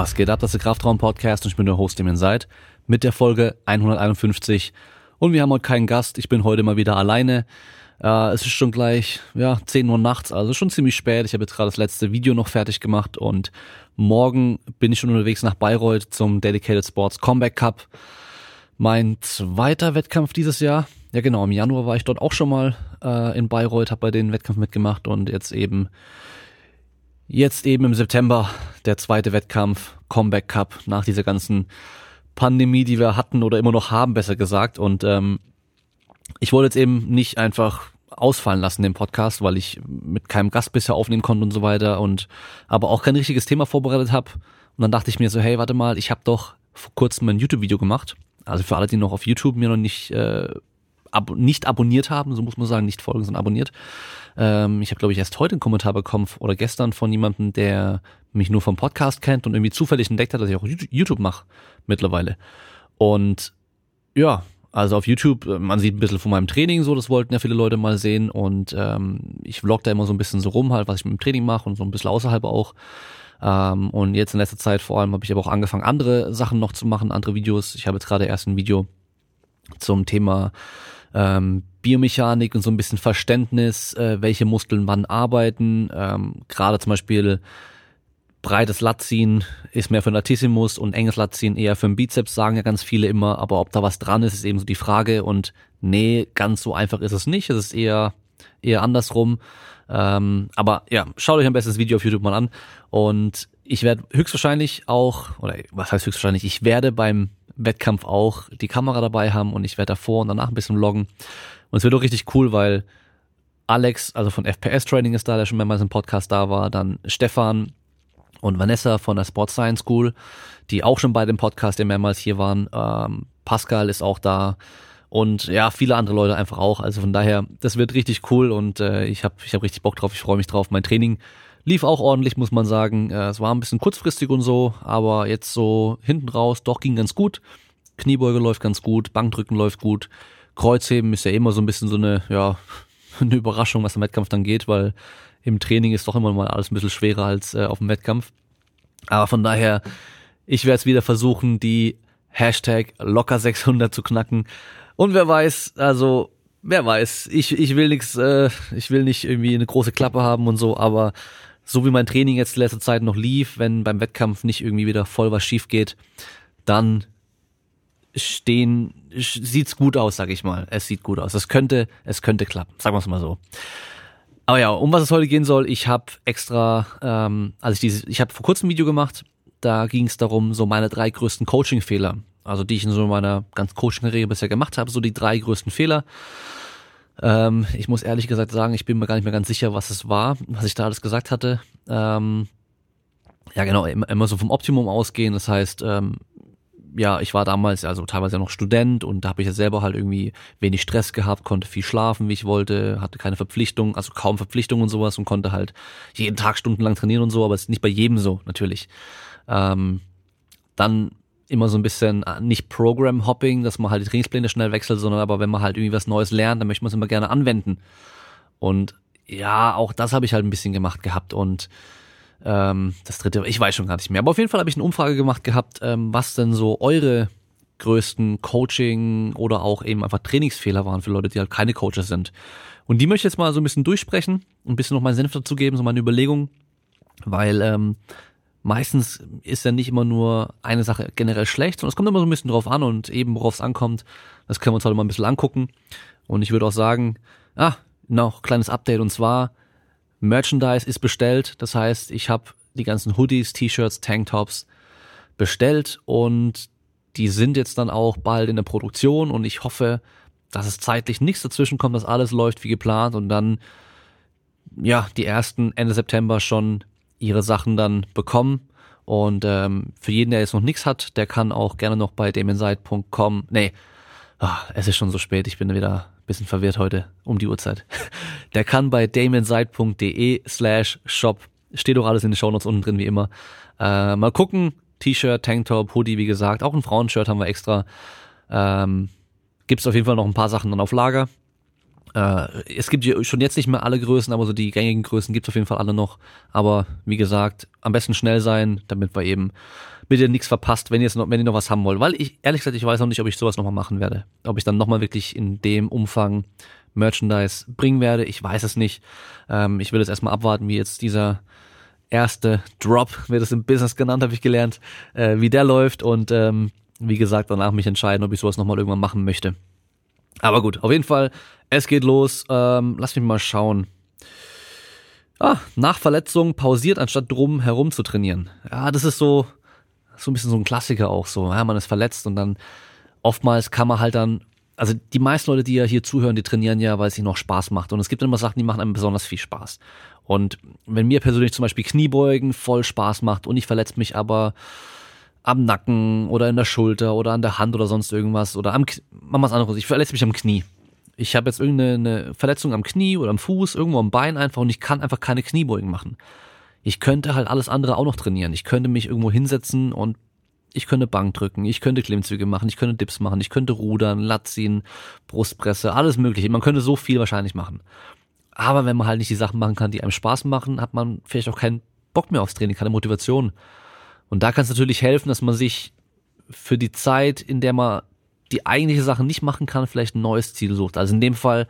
Was geht ab? Das ist der Kraftraum-Podcast und ich bin der Host, dem ihr seid, mit der Folge 151. Und wir haben heute keinen Gast. Ich bin heute mal wieder alleine. Äh, es ist schon gleich, ja, 10 Uhr nachts, also schon ziemlich spät. Ich habe jetzt gerade das letzte Video noch fertig gemacht und morgen bin ich schon unterwegs nach Bayreuth zum Dedicated Sports Comeback Cup. Mein zweiter Wettkampf dieses Jahr. Ja genau, im Januar war ich dort auch schon mal äh, in Bayreuth, habe bei den Wettkampf mitgemacht und jetzt eben Jetzt eben im September der zweite Wettkampf, Comeback Cup, nach dieser ganzen Pandemie, die wir hatten oder immer noch haben, besser gesagt. Und ähm, ich wollte jetzt eben nicht einfach ausfallen lassen, den Podcast, weil ich mit keinem Gast bisher aufnehmen konnte und so weiter und aber auch kein richtiges Thema vorbereitet habe. Und dann dachte ich mir so, hey, warte mal, ich habe doch vor kurzem ein YouTube-Video gemacht. Also für alle, die noch auf YouTube mir noch nicht äh, ab nicht abonniert haben, so muss man sagen, nicht folgen, sondern abonniert. Ähm, ich habe, glaube ich, erst heute einen Kommentar bekommen oder gestern von jemandem, der mich nur vom Podcast kennt und irgendwie zufällig entdeckt hat, dass ich auch YouTube mache mittlerweile. Und ja, also auf YouTube, äh, man sieht ein bisschen von meinem Training so, das wollten ja viele Leute mal sehen und ähm, ich vlog da immer so ein bisschen so rum halt, was ich mit dem Training mache und so ein bisschen außerhalb auch. Ähm, und jetzt in letzter Zeit vor allem habe ich aber auch angefangen, andere Sachen noch zu machen, andere Videos. Ich habe jetzt gerade erst ein Video zum Thema ähm, Biomechanik und so ein bisschen Verständnis, äh, welche Muskeln wann arbeiten. Ähm, Gerade zum Beispiel breites Latziehen ist mehr für den Latissimus und enges Latziehen eher für den Bizeps, sagen ja ganz viele immer. Aber ob da was dran ist, ist eben so die Frage. Und nee, ganz so einfach ist es nicht. Es ist eher, eher andersrum. Ähm, aber ja, schaut euch am besten das Video auf YouTube mal an. Und ich werde höchstwahrscheinlich auch, oder was heißt höchstwahrscheinlich, ich werde beim Wettkampf auch die Kamera dabei haben und ich werde davor und danach ein bisschen vloggen. Und es wird auch richtig cool, weil Alex, also von FPS Training ist da, der schon mehrmals im Podcast da war, dann Stefan und Vanessa von der Sports Science School, die auch schon bei dem Podcast ja mehrmals hier waren. Ähm, Pascal ist auch da und ja, viele andere Leute einfach auch. Also von daher, das wird richtig cool und äh, ich habe ich hab richtig Bock drauf, ich freue mich drauf. Mein Training lief auch ordentlich, muss man sagen. Äh, es war ein bisschen kurzfristig und so, aber jetzt so hinten raus, doch ging ganz gut. Kniebeuge läuft ganz gut, Bankdrücken läuft gut. Kreuzheben ist ja immer so ein bisschen so eine, ja, eine Überraschung, was im Wettkampf dann geht, weil im Training ist doch immer mal alles ein bisschen schwerer als äh, auf dem Wettkampf. Aber von daher, ich werde es wieder versuchen, die Hashtag locker 600 zu knacken. Und wer weiß, also wer weiß, ich, ich will nichts, äh, ich will nicht irgendwie eine große Klappe haben und so, aber so wie mein Training jetzt letzte Zeit noch lief, wenn beim Wettkampf nicht irgendwie wieder voll was schief geht, dann stehen, sieht's gut aus, sag ich mal. Es sieht gut aus. Es könnte, es könnte klappen, sagen wir es mal so. Aber ja, um was es heute gehen soll, ich habe extra, ähm, also ich dieses, ich habe vor kurzem ein Video gemacht, da ging es darum, so meine drei größten Coaching-Fehler, also die ich in so meiner ganz Coaching-Karriere bisher gemacht habe, so die drei größten Fehler. Ähm, ich muss ehrlich gesagt sagen, ich bin mir gar nicht mehr ganz sicher, was es war, was ich da alles gesagt hatte. Ähm, ja, genau, immer, immer so vom Optimum ausgehen. Das heißt, ähm, ja, ich war damals also teilweise noch Student und da habe ich ja selber halt irgendwie wenig Stress gehabt, konnte viel schlafen, wie ich wollte, hatte keine Verpflichtung, also kaum Verpflichtungen und sowas und konnte halt jeden Tag stundenlang trainieren und so, aber es ist nicht bei jedem so, natürlich. Ähm, dann immer so ein bisschen äh, nicht Program-Hopping, dass man halt die Trainingspläne schnell wechselt, sondern aber wenn man halt irgendwie was Neues lernt, dann möchte man es immer gerne anwenden. Und ja, auch das habe ich halt ein bisschen gemacht gehabt und ähm, das dritte, ich weiß schon gar nicht mehr. Aber auf jeden Fall habe ich eine Umfrage gemacht gehabt, ähm, was denn so eure größten Coaching oder auch eben einfach Trainingsfehler waren für Leute, die halt keine Coaches sind. Und die möchte ich jetzt mal so ein bisschen durchsprechen, ein bisschen noch meinen Senf dazu geben, so meine Überlegung, weil ähm, meistens ist ja nicht immer nur eine Sache generell schlecht, sondern es kommt immer so ein bisschen drauf an und eben worauf es ankommt, das können wir uns heute mal ein bisschen angucken. Und ich würde auch sagen, ah, noch kleines Update und zwar Merchandise ist bestellt, das heißt, ich habe die ganzen Hoodies, T-Shirts, Tanktops bestellt und die sind jetzt dann auch bald in der Produktion und ich hoffe, dass es zeitlich nichts dazwischen kommt, dass alles läuft wie geplant und dann ja die ersten Ende September schon ihre Sachen dann bekommen. Und ähm, für jeden, der jetzt noch nichts hat, der kann auch gerne noch bei damienside.com. Nee, ach, es ist schon so spät, ich bin wieder bisschen verwirrt heute um die Uhrzeit. Der kann bei damienside.de slash shop, steht doch alles in den Shownotes unten drin wie immer. Äh, mal gucken, T-Shirt, Tanktop, Hoodie, wie gesagt, auch ein Frauenshirt haben wir extra. Ähm, Gibt es auf jeden Fall noch ein paar Sachen dann auf Lager. Äh, es gibt schon jetzt nicht mehr alle Größen, aber so die gängigen Größen gibt es auf jeden Fall alle noch. Aber wie gesagt, am besten schnell sein, damit wir eben bitte nichts verpasst, wenn ihr, noch, wenn ihr noch was haben wollt. Weil ich, ehrlich gesagt, ich weiß noch nicht, ob ich sowas nochmal machen werde. Ob ich dann nochmal wirklich in dem Umfang Merchandise bringen werde. Ich weiß es nicht. Ähm, ich will jetzt erstmal abwarten, wie jetzt dieser erste Drop, wird es im Business genannt, habe ich gelernt, äh, wie der läuft und ähm, wie gesagt, danach mich entscheiden, ob ich sowas nochmal irgendwann machen möchte. Aber gut, auf jeden Fall, es geht los. Ähm, lass mich mal schauen. Ah, nach Verletzung pausiert, anstatt drum herum zu trainieren. Ja, das ist so, so ein bisschen so ein Klassiker auch so. Ja, man ist verletzt und dann oftmals kann man halt dann, also die meisten Leute, die ja hier zuhören, die trainieren ja, weil es ihnen noch Spaß macht. Und es gibt immer Sachen, die machen einem besonders viel Spaß. Und wenn mir persönlich zum Beispiel Kniebeugen voll Spaß macht und ich verletze mich aber am Nacken oder in der Schulter oder an der Hand oder sonst irgendwas oder am, machen wir was anderes, ich verletze mich am Knie. Ich habe jetzt irgendeine Verletzung am Knie oder am Fuß, irgendwo am Bein einfach und ich kann einfach keine Kniebeugen machen. Ich könnte halt alles andere auch noch trainieren. Ich könnte mich irgendwo hinsetzen und ich könnte Bank drücken, ich könnte Klimmzüge machen, ich könnte Dips machen, ich könnte rudern, Lat ziehen, Brustpresse, alles mögliche. Man könnte so viel wahrscheinlich machen. Aber wenn man halt nicht die Sachen machen kann, die einem Spaß machen, hat man vielleicht auch keinen Bock mehr aufs Training, keine Motivation. Und da kann es natürlich helfen, dass man sich für die Zeit, in der man die eigentliche Sache nicht machen kann, vielleicht ein neues Ziel sucht. Also in dem Fall,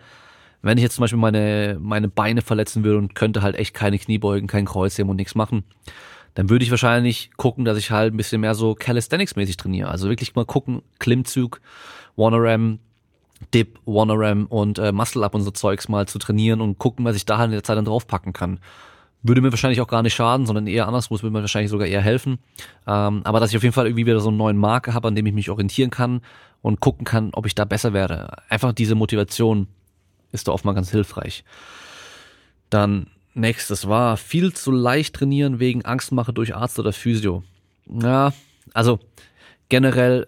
wenn ich jetzt zum Beispiel meine, meine Beine verletzen würde und könnte halt echt keine Kniebeugen, kein Kreuzheben und nichts machen, dann würde ich wahrscheinlich gucken, dass ich halt ein bisschen mehr so Calisthenics-mäßig trainiere. Also wirklich mal gucken, Klimmzug, One-Ram, Dip, One-Ram und äh, Muscle-Up und so Zeugs mal zu trainieren und gucken, was ich da halt in der Zeit dann draufpacken kann. Würde mir wahrscheinlich auch gar nicht schaden, sondern eher anderswo, es würde mir wahrscheinlich sogar eher helfen. Ähm, aber dass ich auf jeden Fall irgendwie wieder so einen neuen Marker habe, an dem ich mich orientieren kann und gucken kann, ob ich da besser werde. Einfach diese Motivation ist da oft mal ganz hilfreich. Dann nächstes war viel zu leicht trainieren wegen Angstmache durch Arzt oder Physio. Ja, also generell,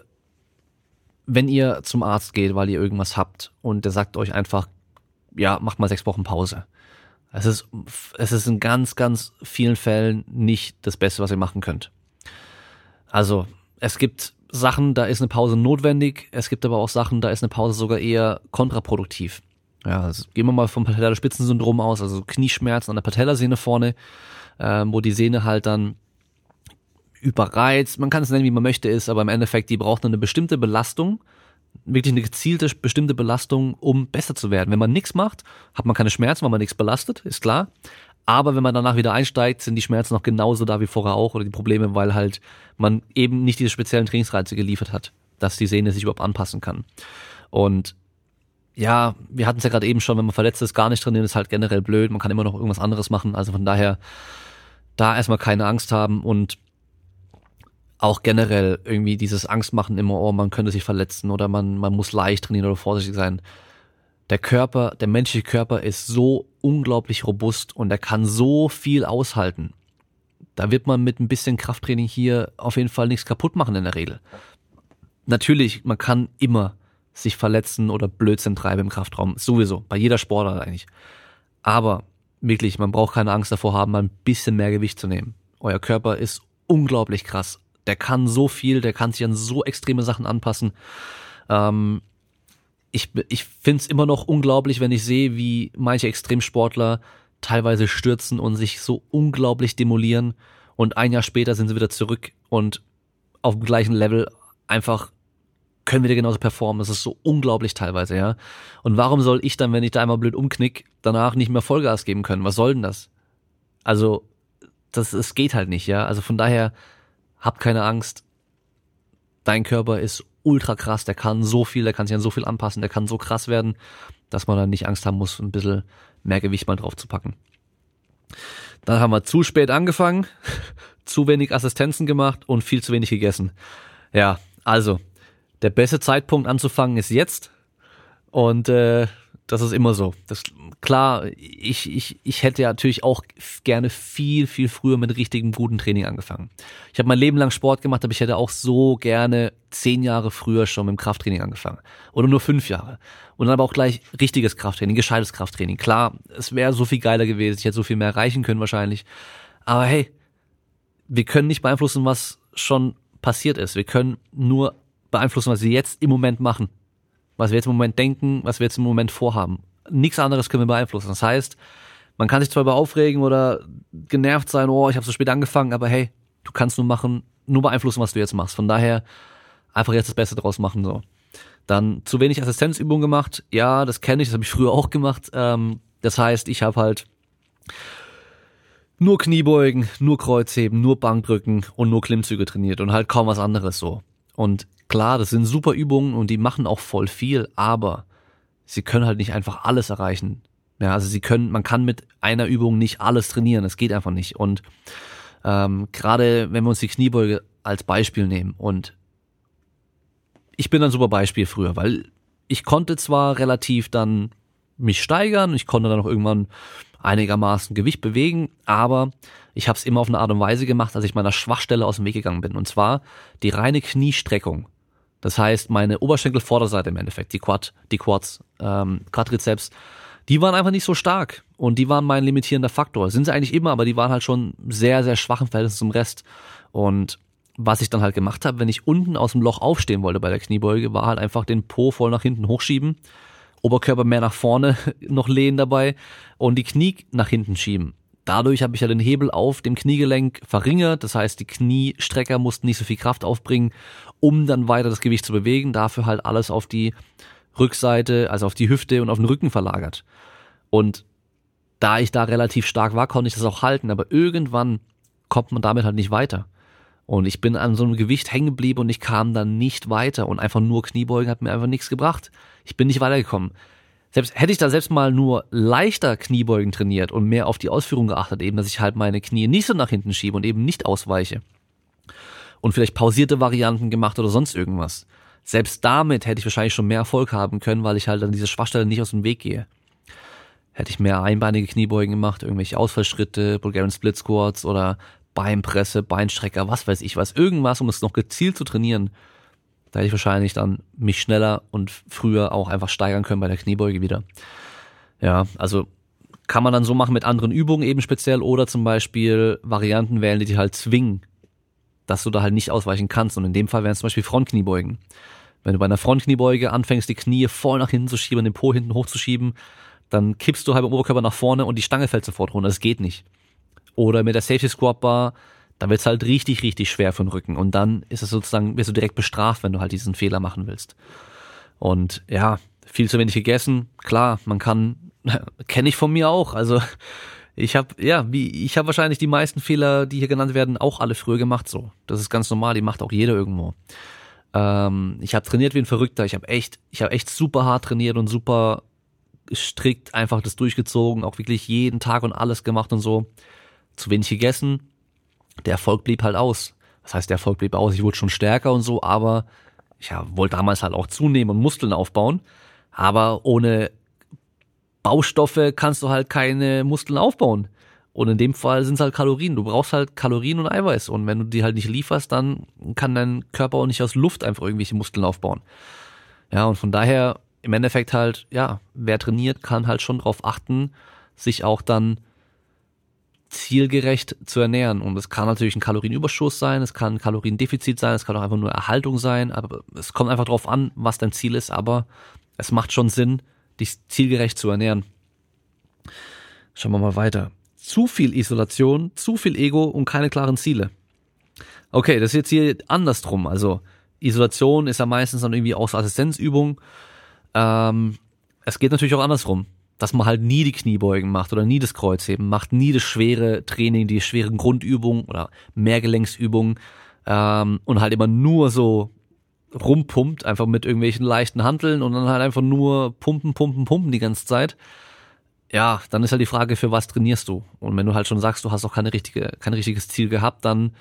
wenn ihr zum Arzt geht, weil ihr irgendwas habt und der sagt euch einfach, ja, macht mal sechs Wochen Pause es ist, es ist in ganz, ganz vielen Fällen nicht das Beste, was ihr machen könnt. Also, es gibt Sachen, da ist eine Pause notwendig. Es gibt aber auch Sachen, da ist eine Pause sogar eher kontraproduktiv. Ja, also gehen wir mal vom Patellaspitzensyndrom aus, also Knieschmerzen an der Patellasehne vorne, äh, wo die Sehne halt dann überreizt, man kann es nennen, wie man möchte, ist, aber im Endeffekt, die braucht eine bestimmte Belastung, wirklich eine gezielte, bestimmte Belastung, um besser zu werden. Wenn man nichts macht, hat man keine Schmerzen, weil man nichts belastet, ist klar. Aber wenn man danach wieder einsteigt, sind die Schmerzen noch genauso da wie vorher auch oder die Probleme, weil halt man eben nicht diese speziellen Trainingsreize geliefert hat, dass die Sehne sich überhaupt anpassen kann. Und ja, wir hatten es ja gerade eben schon, wenn man verletzt ist, gar nicht trainieren, ist halt generell blöd. Man kann immer noch irgendwas anderes machen. Also von daher da erstmal keine Angst haben und auch generell irgendwie dieses Angstmachen immer, oh, man könnte sich verletzen oder man, man muss leicht trainieren oder vorsichtig sein. Der Körper, der menschliche Körper ist so unglaublich robust und er kann so viel aushalten. Da wird man mit ein bisschen Krafttraining hier auf jeden Fall nichts kaputt machen in der Regel. Natürlich, man kann immer sich verletzen oder Blödsinn treiben im Kraftraum. Sowieso. Bei jeder Sportart eigentlich. Aber wirklich, man braucht keine Angst davor haben, mal ein bisschen mehr Gewicht zu nehmen. Euer Körper ist unglaublich krass der kann so viel, der kann sich an so extreme Sachen anpassen. Ähm, ich ich finde es immer noch unglaublich, wenn ich sehe, wie manche Extremsportler teilweise stürzen und sich so unglaublich demolieren und ein Jahr später sind sie wieder zurück und auf dem gleichen Level einfach können wieder genauso performen. Das ist so unglaublich teilweise, ja. Und warum soll ich dann, wenn ich da einmal blöd umknick, danach nicht mehr Vollgas geben können? Was soll denn das? Also, das, es geht halt nicht, ja. Also von daher, hab keine Angst. Dein Körper ist ultra krass, der kann so viel, der kann sich an so viel anpassen, der kann so krass werden, dass man dann nicht Angst haben muss, ein bisschen mehr Gewicht mal drauf zu packen. Dann haben wir zu spät angefangen, zu wenig Assistenzen gemacht und viel zu wenig gegessen. Ja, also, der beste Zeitpunkt anzufangen ist jetzt. Und äh, das ist immer so. Das, klar, ich, ich, ich hätte ja natürlich auch gerne viel, viel früher mit richtigem guten Training angefangen. Ich habe mein Leben lang Sport gemacht, aber ich hätte auch so gerne zehn Jahre früher schon mit dem Krafttraining angefangen. Oder nur fünf Jahre. Und dann aber auch gleich richtiges Krafttraining, gescheites Krafttraining. Klar, es wäre so viel geiler gewesen, ich hätte so viel mehr erreichen können wahrscheinlich. Aber hey, wir können nicht beeinflussen, was schon passiert ist. Wir können nur beeinflussen, was wir jetzt im Moment machen was wir jetzt im Moment denken, was wir jetzt im Moment vorhaben. Nichts anderes können wir beeinflussen. Das heißt, man kann sich zwar über aufregen oder genervt sein, oh, ich habe so spät angefangen, aber hey, du kannst nur machen, nur beeinflussen, was du jetzt machst. Von daher einfach jetzt das Beste draus machen. So. Dann zu wenig Assistenzübungen gemacht. Ja, das kenne ich, das habe ich früher auch gemacht. Ähm, das heißt, ich habe halt nur Kniebeugen, nur Kreuzheben, nur Bankdrücken und nur Klimmzüge trainiert und halt kaum was anderes so. Und klar, das sind super Übungen und die machen auch voll viel, aber sie können halt nicht einfach alles erreichen. Ja, also sie können, man kann mit einer Übung nicht alles trainieren, das geht einfach nicht. Und ähm, gerade wenn wir uns die Kniebeuge als Beispiel nehmen und ich bin ein super Beispiel früher, weil ich konnte zwar relativ dann mich steigern, ich konnte dann auch irgendwann einigermaßen Gewicht bewegen, aber ich habe es immer auf eine Art und Weise gemacht, dass ich meiner Schwachstelle aus dem Weg gegangen bin. Und zwar die reine Kniestreckung. Das heißt, meine Oberschenkelvorderseite im Endeffekt, die Quad, die Quads, ähm, Quadrizeps, die waren einfach nicht so stark und die waren mein limitierender Faktor. Sind sie eigentlich immer, aber die waren halt schon sehr, sehr schwach im Verhältnis zum Rest. Und was ich dann halt gemacht habe, wenn ich unten aus dem Loch aufstehen wollte bei der Kniebeuge, war halt einfach den Po voll nach hinten hochschieben, Oberkörper mehr nach vorne noch lehnen dabei und die Knie nach hinten schieben. Dadurch habe ich ja den Hebel auf dem Kniegelenk verringert, das heißt, die Kniestrecker mussten nicht so viel Kraft aufbringen, um dann weiter das Gewicht zu bewegen, dafür halt alles auf die Rückseite, also auf die Hüfte und auf den Rücken verlagert. Und da ich da relativ stark war, konnte ich das auch halten, aber irgendwann kommt man damit halt nicht weiter. Und ich bin an so einem Gewicht hängen geblieben und ich kam dann nicht weiter und einfach nur Kniebeugen hat mir einfach nichts gebracht. Ich bin nicht weitergekommen. Selbst hätte ich da selbst mal nur leichter Kniebeugen trainiert und mehr auf die Ausführung geachtet, eben, dass ich halt meine Knie nicht so nach hinten schiebe und eben nicht ausweiche. Und vielleicht pausierte Varianten gemacht oder sonst irgendwas. Selbst damit hätte ich wahrscheinlich schon mehr Erfolg haben können, weil ich halt an diese Schwachstelle nicht aus dem Weg gehe. Hätte ich mehr einbeinige Kniebeugen gemacht, irgendwelche Ausfallschritte, Bulgarian Split Squats oder Beinpresse, Beinstrecker, was weiß ich was, irgendwas, um es noch gezielt zu trainieren, da hätte ich wahrscheinlich dann mich schneller und früher auch einfach steigern können bei der Kniebeuge wieder. Ja, also kann man dann so machen mit anderen Übungen eben speziell oder zum Beispiel Varianten wählen, die dich halt zwingen, dass du da halt nicht ausweichen kannst. Und in dem Fall wären es zum Beispiel Frontkniebeugen. Wenn du bei einer Frontkniebeuge anfängst, die Knie voll nach hinten zu schieben, den Po hinten hochzuschieben, dann kippst du halb im Oberkörper nach vorne und die Stange fällt sofort runter. Das geht nicht. Oder mit der Safety Squat Bar, dann wird's halt richtig, richtig schwer für den Rücken. Und dann ist es sozusagen, wirst du direkt bestraft, wenn du halt diesen Fehler machen willst. Und ja, viel zu wenig gegessen. Klar, man kann, kenne ich von mir auch. Also ich habe ja, wie ich habe wahrscheinlich die meisten Fehler, die hier genannt werden, auch alle früher gemacht. So, das ist ganz normal. Die macht auch jeder irgendwo. Ähm, ich habe trainiert wie ein Verrückter. Ich habe echt, ich habe echt super hart trainiert und super strikt einfach das durchgezogen, auch wirklich jeden Tag und alles gemacht und so zu wenig gegessen, der Erfolg blieb halt aus. Das heißt, der Erfolg blieb aus, ich wurde schon stärker und so, aber ich ja, wollte damals halt auch zunehmen und Muskeln aufbauen. Aber ohne Baustoffe kannst du halt keine Muskeln aufbauen. Und in dem Fall sind es halt Kalorien. Du brauchst halt Kalorien und Eiweiß. Und wenn du die halt nicht lieferst, dann kann dein Körper auch nicht aus Luft einfach irgendwelche Muskeln aufbauen. Ja, und von daher im Endeffekt halt, ja, wer trainiert, kann halt schon darauf achten, sich auch dann zielgerecht zu ernähren. Und es kann natürlich ein Kalorienüberschuss sein, es kann ein Kaloriendefizit sein, es kann auch einfach nur Erhaltung sein, aber es kommt einfach darauf an, was dein Ziel ist, aber es macht schon Sinn, dich zielgerecht zu ernähren. Schauen wir mal weiter. Zu viel Isolation, zu viel Ego und keine klaren Ziele. Okay, das ist jetzt hier andersrum. Also Isolation ist ja meistens dann irgendwie aus Assistenzübung. Ähm, es geht natürlich auch andersrum dass man halt nie die Kniebeugen macht oder nie das Kreuzheben macht, nie das schwere Training, die schweren Grundübungen oder Mehrgelenksübungen ähm, und halt immer nur so rumpumpt, einfach mit irgendwelchen leichten Hanteln und dann halt einfach nur pumpen, pumpen, pumpen die ganze Zeit. Ja, dann ist halt die Frage, für was trainierst du? Und wenn du halt schon sagst, du hast auch keine richtige, kein richtiges Ziel gehabt, dann,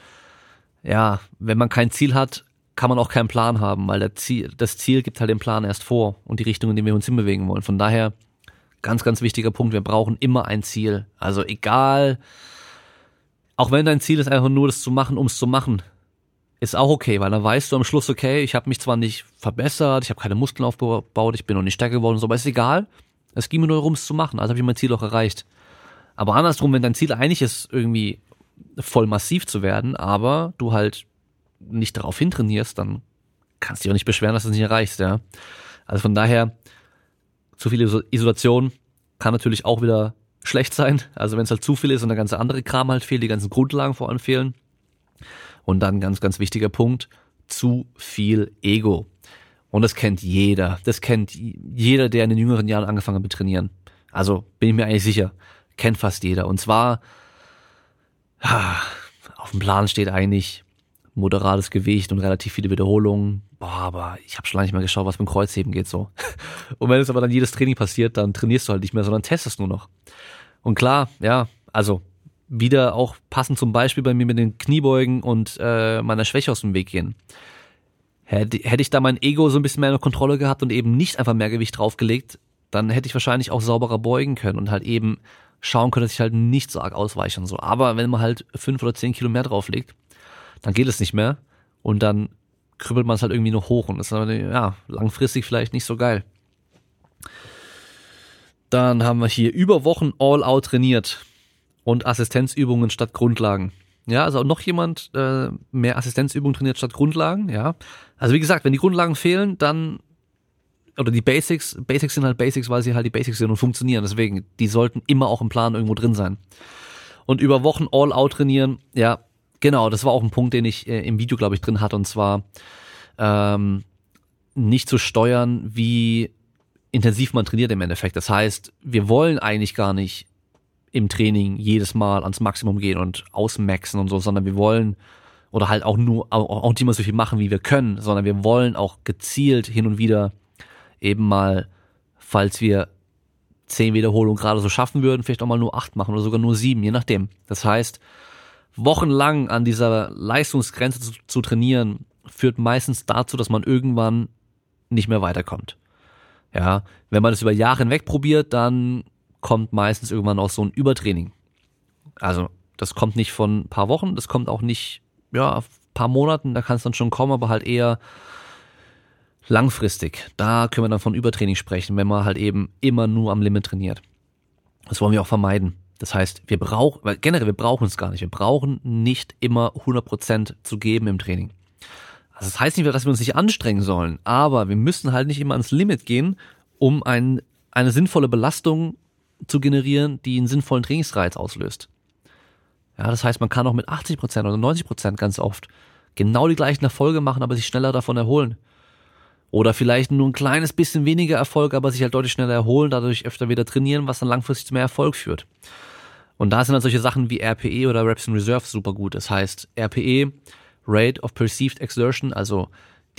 ja, wenn man kein Ziel hat, kann man auch keinen Plan haben, weil Ziel, das Ziel gibt halt den Plan erst vor und die Richtung, in die wir uns hinbewegen wollen. Von daher, Ganz, ganz wichtiger Punkt. Wir brauchen immer ein Ziel. Also egal, auch wenn dein Ziel ist einfach nur das zu machen, um es zu machen, ist auch okay, weil dann weißt du am Schluss, okay, ich habe mich zwar nicht verbessert, ich habe keine Muskeln aufgebaut, ich bin noch nicht stärker geworden, so, aber ist egal. Es ging mir nur darum, es zu machen. Also habe ich mein Ziel auch erreicht. Aber andersrum, wenn dein Ziel eigentlich ist, irgendwie voll massiv zu werden, aber du halt nicht darauf hintrainierst, dann kannst du dich auch nicht beschweren, dass du es nicht erreichst, ja. Also von daher, zu viel Isolation kann natürlich auch wieder schlecht sein. Also wenn es halt zu viel ist und der ganze andere Kram halt fehlt, die ganzen Grundlagen vor allem fehlen. Und dann ganz, ganz wichtiger Punkt, zu viel Ego. Und das kennt jeder. Das kennt jeder, der in den jüngeren Jahren angefangen hat mit Trainieren. Also bin ich mir eigentlich sicher. Kennt fast jeder. Und zwar, auf dem Plan steht eigentlich moderates Gewicht und relativ viele Wiederholungen. Boah, aber ich habe schon lange nicht mehr geschaut, was mit dem Kreuzheben geht so. Und wenn es aber dann jedes Training passiert, dann trainierst du halt nicht mehr, sondern testest nur noch. Und klar, ja, also wieder auch passend zum Beispiel bei mir mit den Kniebeugen und äh, meiner Schwäche aus dem Weg gehen. Hätte, ich da mein Ego so ein bisschen mehr in Kontrolle gehabt und eben nicht einfach mehr Gewicht draufgelegt, dann hätte ich wahrscheinlich auch sauberer beugen können und halt eben schauen können, dass ich halt nicht so arg ausweiche und so. Aber wenn man halt fünf oder zehn Kilo mehr drauflegt, dann geht es nicht mehr und dann krüppelt man es halt irgendwie noch hoch und ist aber, ja, langfristig vielleicht nicht so geil. Dann haben wir hier über Wochen All-Out trainiert und Assistenzübungen statt Grundlagen. Ja, also noch jemand äh, mehr Assistenzübungen trainiert statt Grundlagen, ja. Also wie gesagt, wenn die Grundlagen fehlen, dann oder die Basics, Basics sind halt Basics, weil sie halt die Basics sind und funktionieren. Deswegen, die sollten immer auch im Plan irgendwo drin sein. Und über Wochen All-Out trainieren, ja, genau, das war auch ein Punkt, den ich äh, im Video, glaube ich, drin hatte. Und zwar ähm, nicht zu steuern, wie intensiv man trainiert im Endeffekt. Das heißt, wir wollen eigentlich gar nicht im Training jedes Mal ans Maximum gehen und ausmaxen und so, sondern wir wollen oder halt auch nur auch, nicht immer so viel machen, wie wir können, sondern wir wollen auch gezielt hin und wieder eben mal, falls wir zehn Wiederholungen gerade so schaffen würden, vielleicht auch mal nur acht machen oder sogar nur sieben, je nachdem. Das heißt, wochenlang an dieser Leistungsgrenze zu, zu trainieren, führt meistens dazu, dass man irgendwann nicht mehr weiterkommt. Ja, wenn man das über Jahre hinweg probiert, dann kommt meistens irgendwann auch so ein Übertraining. Also, das kommt nicht von ein paar Wochen, das kommt auch nicht, ja, paar Monaten, da kann es dann schon kommen, aber halt eher Langfristig, da können wir dann von Übertraining sprechen, wenn man halt eben immer nur am Limit trainiert. Das wollen wir auch vermeiden. Das heißt, wir brauchen, weil generell, wir brauchen es gar nicht. Wir brauchen nicht immer 100% zu geben im Training. Also das heißt nicht, dass wir uns nicht anstrengen sollen, aber wir müssen halt nicht immer ans Limit gehen, um ein, eine sinnvolle Belastung zu generieren, die einen sinnvollen Trainingsreiz auslöst. Ja, das heißt, man kann auch mit 80% oder 90% ganz oft genau die gleichen Erfolge machen, aber sich schneller davon erholen. Oder vielleicht nur ein kleines bisschen weniger Erfolg, aber sich halt deutlich schneller erholen, dadurch öfter wieder trainieren, was dann langfristig zu mehr Erfolg führt. Und da sind dann solche Sachen wie RPE oder Reps in Reserve super gut. Das heißt, RPE, Rate of Perceived Exertion, also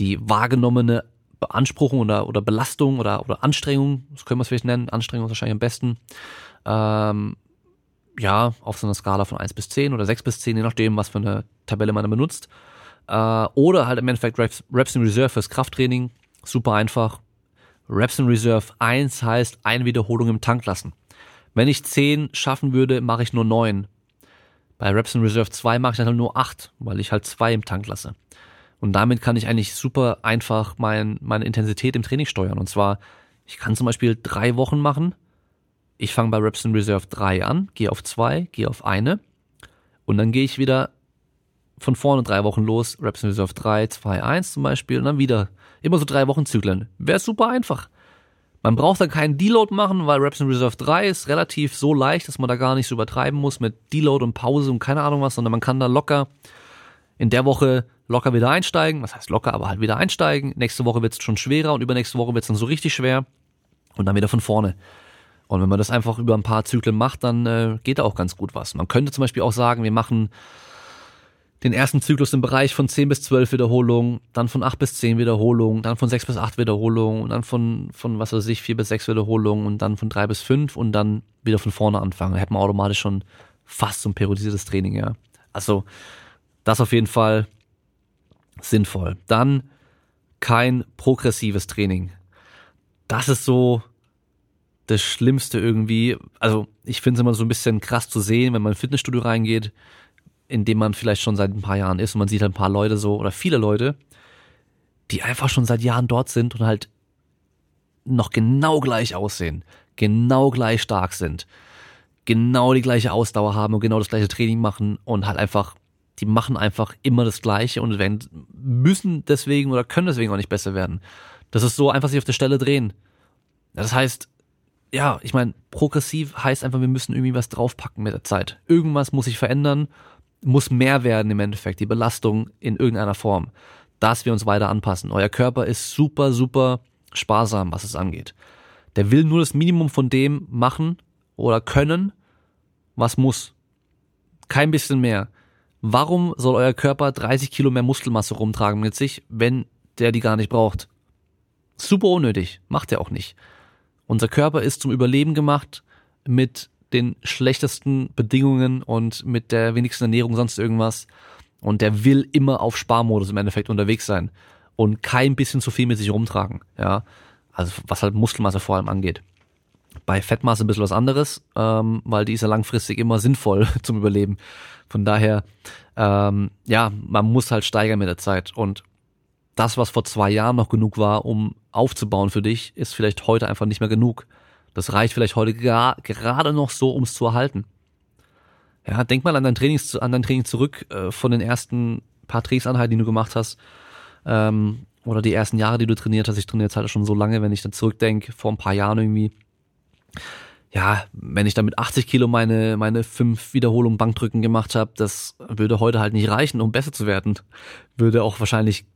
die wahrgenommene Beanspruchung oder, oder Belastung oder, oder Anstrengung, das können wir es vielleicht nennen, Anstrengung ist wahrscheinlich am besten, ähm, ja, auf so einer Skala von 1 bis 10 oder 6 bis 10, je nachdem, was für eine Tabelle man benutzt. Äh, oder halt im Endeffekt Reps, Reps in Reserve fürs Krafttraining, Super einfach. Reps in Reserve 1 heißt eine Wiederholung im Tank lassen. Wenn ich 10 schaffen würde, mache ich nur 9. Bei Reps in Reserve 2 mache ich dann halt nur 8, weil ich halt 2 im Tank lasse. Und damit kann ich eigentlich super einfach mein, meine Intensität im Training steuern. Und zwar, ich kann zum Beispiel drei Wochen machen. Ich fange bei Reps in Reserve 3 an, gehe auf 2, gehe auf eine und dann gehe ich wieder von vorne drei Wochen los, Reps in Reserve 3, 2, 1 zum Beispiel und dann wieder Immer so drei Wochen Zyklen. Wäre super einfach. Man braucht da keinen Deload machen, weil Reps in Reserve 3 ist relativ so leicht, dass man da gar nicht so übertreiben muss mit Deload und Pause und keine Ahnung was, sondern man kann da locker in der Woche locker wieder einsteigen. Was heißt locker, aber halt wieder einsteigen. Nächste Woche wird es schon schwerer und übernächste Woche wird es dann so richtig schwer und dann wieder von vorne. Und wenn man das einfach über ein paar Zyklen macht, dann äh, geht da auch ganz gut was. Man könnte zum Beispiel auch sagen, wir machen den ersten Zyklus im Bereich von 10 bis 12 Wiederholungen, dann von 8 bis 10 Wiederholungen, dann von 6 bis 8 Wiederholungen und dann von, von was weiß ich, 4 bis 6 Wiederholungen und dann von 3 bis 5 und dann wieder von vorne anfangen. Da hätte man automatisch schon fast so ein periodisiertes Training, ja. Also, das auf jeden Fall sinnvoll. Dann kein progressives Training. Das ist so das Schlimmste irgendwie. Also, ich finde es immer so ein bisschen krass zu sehen, wenn man in ein Fitnessstudio reingeht in dem man vielleicht schon seit ein paar Jahren ist und man sieht halt ein paar Leute so oder viele Leute, die einfach schon seit Jahren dort sind und halt noch genau gleich aussehen, genau gleich stark sind, genau die gleiche Ausdauer haben und genau das gleiche Training machen und halt einfach, die machen einfach immer das Gleiche und werden, müssen deswegen oder können deswegen auch nicht besser werden. Das ist so einfach sich auf der Stelle drehen. Das heißt, ja, ich meine, progressiv heißt einfach, wir müssen irgendwie was draufpacken mit der Zeit. Irgendwas muss sich verändern, muss mehr werden im Endeffekt, die Belastung in irgendeiner Form, dass wir uns weiter anpassen. Euer Körper ist super, super sparsam, was es angeht. Der will nur das Minimum von dem machen oder können, was muss. Kein bisschen mehr. Warum soll euer Körper 30 Kilo mehr Muskelmasse rumtragen mit sich, wenn der die gar nicht braucht? Super unnötig. Macht er auch nicht. Unser Körper ist zum Überleben gemacht mit den schlechtesten Bedingungen und mit der wenigsten Ernährung, sonst irgendwas. Und der will immer auf Sparmodus im Endeffekt unterwegs sein und kein bisschen zu viel mit sich rumtragen. Ja, also was halt Muskelmasse vor allem angeht. Bei Fettmasse ein bisschen was anderes, ähm, weil die ist ja langfristig immer sinnvoll zum Überleben. Von daher, ähm, ja, man muss halt steigern mit der Zeit. Und das, was vor zwei Jahren noch genug war, um aufzubauen für dich, ist vielleicht heute einfach nicht mehr genug. Das reicht vielleicht heute gerade noch so, um es zu erhalten. Ja, denk mal an dein, Trainings, an dein Training zurück äh, von den ersten paar Trainingsanheiten, die du gemacht hast. Ähm, oder die ersten Jahre, die du trainiert hast. Ich trainiere jetzt halt schon so lange, wenn ich dann zurückdenke, vor ein paar Jahren irgendwie. Ja, wenn ich dann mit 80 Kilo meine, meine fünf Wiederholungen Bankdrücken gemacht habe, das würde heute halt nicht reichen, um besser zu werden. Würde auch wahrscheinlich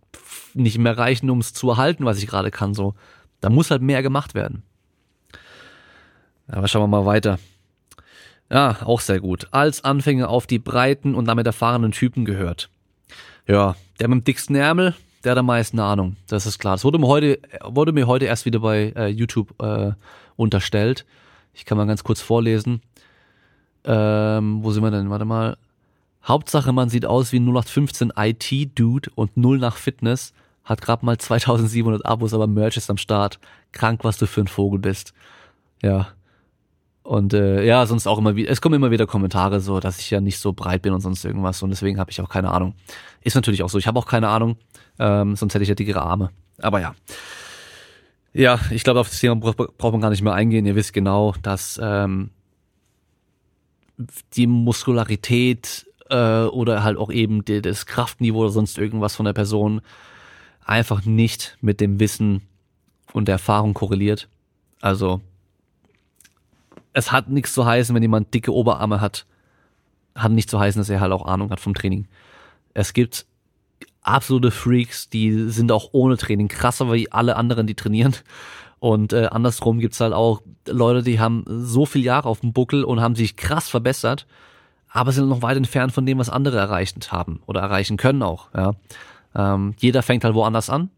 nicht mehr reichen, um es zu erhalten, was ich gerade kann. So, da muss halt mehr gemacht werden. Aber schauen wir mal weiter. Ja, auch sehr gut. Als Anfänger auf die breiten und damit erfahrenen Typen gehört. Ja, der mit dem dicksten Ärmel, der hat am meisten Ahnung. Das ist klar. Das wurde mir heute, wurde mir heute erst wieder bei äh, YouTube äh, unterstellt. Ich kann mal ganz kurz vorlesen. Ähm, wo sind wir denn? Warte mal. Hauptsache, man sieht aus wie ein 0815 IT-Dude und null nach Fitness. Hat gerade mal 2700 Abos, aber Merch ist am Start. Krank, was du für ein Vogel bist. Ja. Und äh, ja, sonst auch immer wieder, es kommen immer wieder Kommentare so, dass ich ja nicht so breit bin und sonst irgendwas und deswegen habe ich auch keine Ahnung. Ist natürlich auch so, ich habe auch keine Ahnung, ähm, sonst hätte ich ja dickere Arme. Aber ja. Ja, ich glaube, auf das Thema braucht man gar nicht mehr eingehen. Ihr wisst genau, dass ähm, die Muskularität äh, oder halt auch eben die, das Kraftniveau oder sonst irgendwas von der Person einfach nicht mit dem Wissen und der Erfahrung korreliert. Also es hat nichts zu heißen, wenn jemand dicke Oberarme hat, hat nicht zu heißen, dass er halt auch Ahnung hat vom Training. Es gibt absolute Freaks, die sind auch ohne Training krasser wie alle anderen, die trainieren. Und äh, andersrum gibt's halt auch Leute, die haben so viel Jahre auf dem Buckel und haben sich krass verbessert aber sind noch weit entfernt von dem, was andere erreicht haben oder erreichen können auch. Ja. Ähm, jeder fängt halt woanders an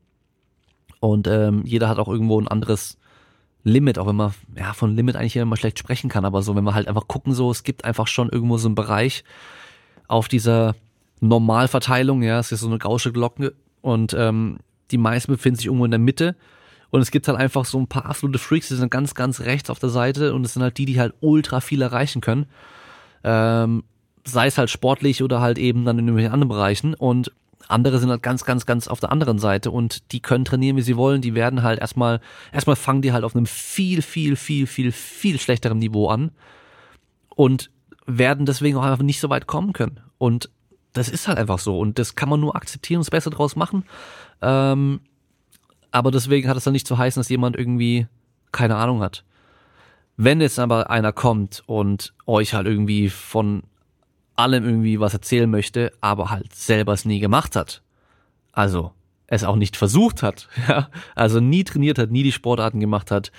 und ähm, jeder hat auch irgendwo ein anderes Limit, auch wenn man ja von Limit eigentlich immer schlecht sprechen kann, aber so, wenn wir halt einfach gucken, so, es gibt einfach schon irgendwo so einen Bereich auf dieser Normalverteilung, ja, es ist so eine gausche Glocke und ähm, die meisten befinden sich irgendwo in der Mitte und es gibt halt einfach so ein paar absolute Freaks, die sind ganz, ganz rechts auf der Seite und es sind halt die, die halt ultra viel erreichen können ähm, sei es halt sportlich oder halt eben dann in irgendwelchen anderen Bereichen und andere sind halt ganz, ganz, ganz auf der anderen Seite und die können trainieren, wie sie wollen. Die werden halt erstmal, erstmal fangen die halt auf einem viel, viel, viel, viel, viel schlechteren Niveau an und werden deswegen auch einfach nicht so weit kommen können. Und das ist halt einfach so und das kann man nur akzeptieren und das Beste draus machen. Ähm, aber deswegen hat es dann nicht zu heißen, dass jemand irgendwie keine Ahnung hat. Wenn jetzt aber einer kommt und euch halt irgendwie von allem irgendwie was erzählen möchte, aber halt selber es nie gemacht hat, also es auch nicht versucht hat, ja, also nie trainiert hat, nie die Sportarten gemacht hat,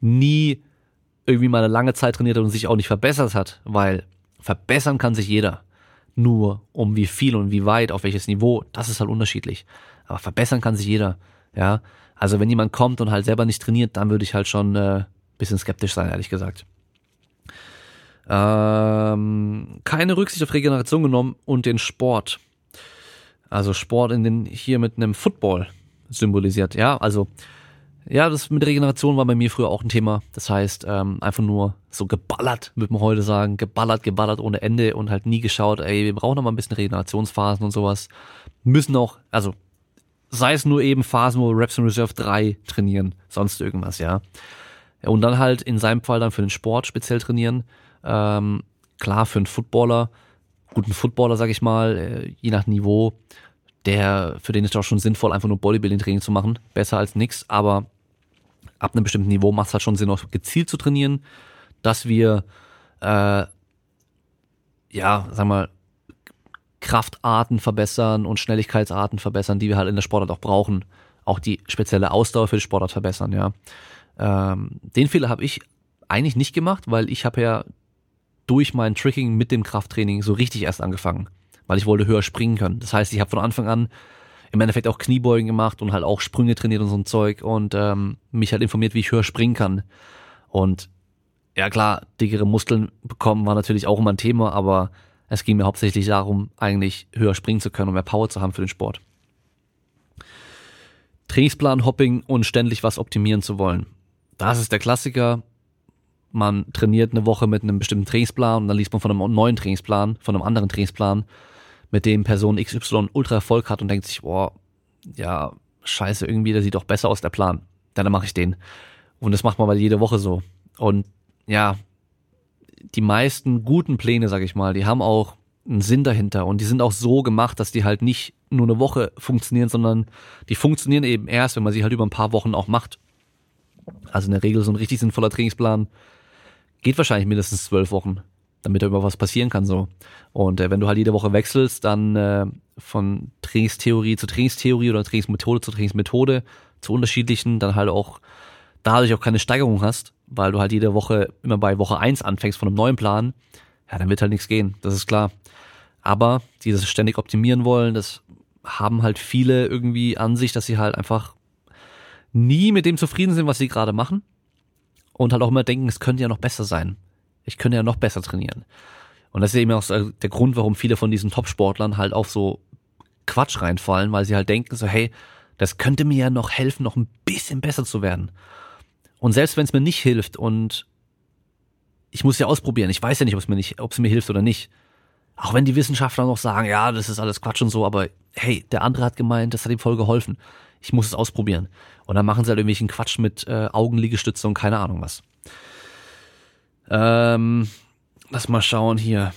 nie irgendwie mal eine lange Zeit trainiert hat und sich auch nicht verbessert hat, weil verbessern kann sich jeder. Nur um wie viel und wie weit, auf welches Niveau, das ist halt unterschiedlich. Aber verbessern kann sich jeder, ja. Also wenn jemand kommt und halt selber nicht trainiert, dann würde ich halt schon äh, bisschen skeptisch sein, ehrlich gesagt. Ähm, keine Rücksicht auf Regeneration genommen und den Sport. Also Sport in den hier mit einem Football symbolisiert. Ja, also ja, das mit Regeneration war bei mir früher auch ein Thema. Das heißt, ähm, einfach nur so geballert, würde man heute sagen, geballert, geballert ohne Ende und halt nie geschaut, ey, wir brauchen noch mal ein bisschen Regenerationsphasen und sowas. Müssen auch, also sei es nur eben Phasen, wo Reps in Reserve 3 trainieren, sonst irgendwas, ja. Und dann halt in seinem Fall dann für den Sport speziell trainieren. Ähm, klar, für einen Footballer, guten Footballer, sag ich mal, äh, je nach Niveau, der, für den ist auch schon sinnvoll, einfach nur Bodybuilding-Training zu machen. Besser als nix, aber ab einem bestimmten Niveau macht es halt schon Sinn, auch gezielt zu trainieren, dass wir, äh, ja, sag mal, Kraftarten verbessern und Schnelligkeitsarten verbessern, die wir halt in der Sportart auch brauchen. Auch die spezielle Ausdauer für die Sportart verbessern, ja. Ähm, den Fehler habe ich eigentlich nicht gemacht, weil ich habe ja durch mein Tricking mit dem Krafttraining so richtig erst angefangen, weil ich wollte höher springen können. Das heißt, ich habe von Anfang an im Endeffekt auch Kniebeugen gemacht und halt auch Sprünge trainiert und so ein Zeug und ähm, mich halt informiert, wie ich höher springen kann. Und ja klar, dickere Muskeln bekommen war natürlich auch immer ein Thema, aber es ging mir hauptsächlich darum, eigentlich höher springen zu können und mehr Power zu haben für den Sport. Trainingsplan, Hopping und ständig was optimieren zu wollen. Das ist der Klassiker man trainiert eine Woche mit einem bestimmten Trainingsplan und dann liest man von einem neuen Trainingsplan, von einem anderen Trainingsplan, mit dem Person XY ultra Erfolg hat und denkt sich, boah, ja, scheiße, irgendwie, der sieht doch besser aus, der Plan. Dann mache ich den. Und das macht man mal jede Woche so. Und ja, die meisten guten Pläne, sag ich mal, die haben auch einen Sinn dahinter und die sind auch so gemacht, dass die halt nicht nur eine Woche funktionieren, sondern die funktionieren eben erst, wenn man sie halt über ein paar Wochen auch macht. Also in der Regel so ein richtig sinnvoller Trainingsplan geht wahrscheinlich mindestens zwölf Wochen, damit da immer was passieren kann so. Und äh, wenn du halt jede Woche wechselst, dann äh, von Trainingstheorie zu Trainingstheorie oder Trainingsmethode zu Trainingsmethode zu unterschiedlichen, dann halt auch dadurch auch keine Steigerung hast, weil du halt jede Woche immer bei Woche eins anfängst von einem neuen Plan, ja, dann wird halt nichts gehen, das ist klar. Aber dieses ständig optimieren wollen, das haben halt viele irgendwie an sich, dass sie halt einfach nie mit dem zufrieden sind, was sie gerade machen und halt auch immer denken, es könnte ja noch besser sein. Ich könnte ja noch besser trainieren. Und das ist eben auch der Grund, warum viele von diesen Top-Sportlern halt auf so Quatsch reinfallen, weil sie halt denken so, hey, das könnte mir ja noch helfen, noch ein bisschen besser zu werden. Und selbst wenn es mir nicht hilft und ich muss ja ausprobieren, ich weiß ja nicht, ob es mir nicht, ob es mir hilft oder nicht. Auch wenn die Wissenschaftler noch sagen, ja, das ist alles Quatsch und so, aber hey, der andere hat gemeint, das hat ihm voll geholfen. Ich muss es ausprobieren. Und dann machen sie halt irgendwelchen Quatsch mit äh, Augenliegestütze und keine Ahnung was. Ähm, lass mal schauen hier.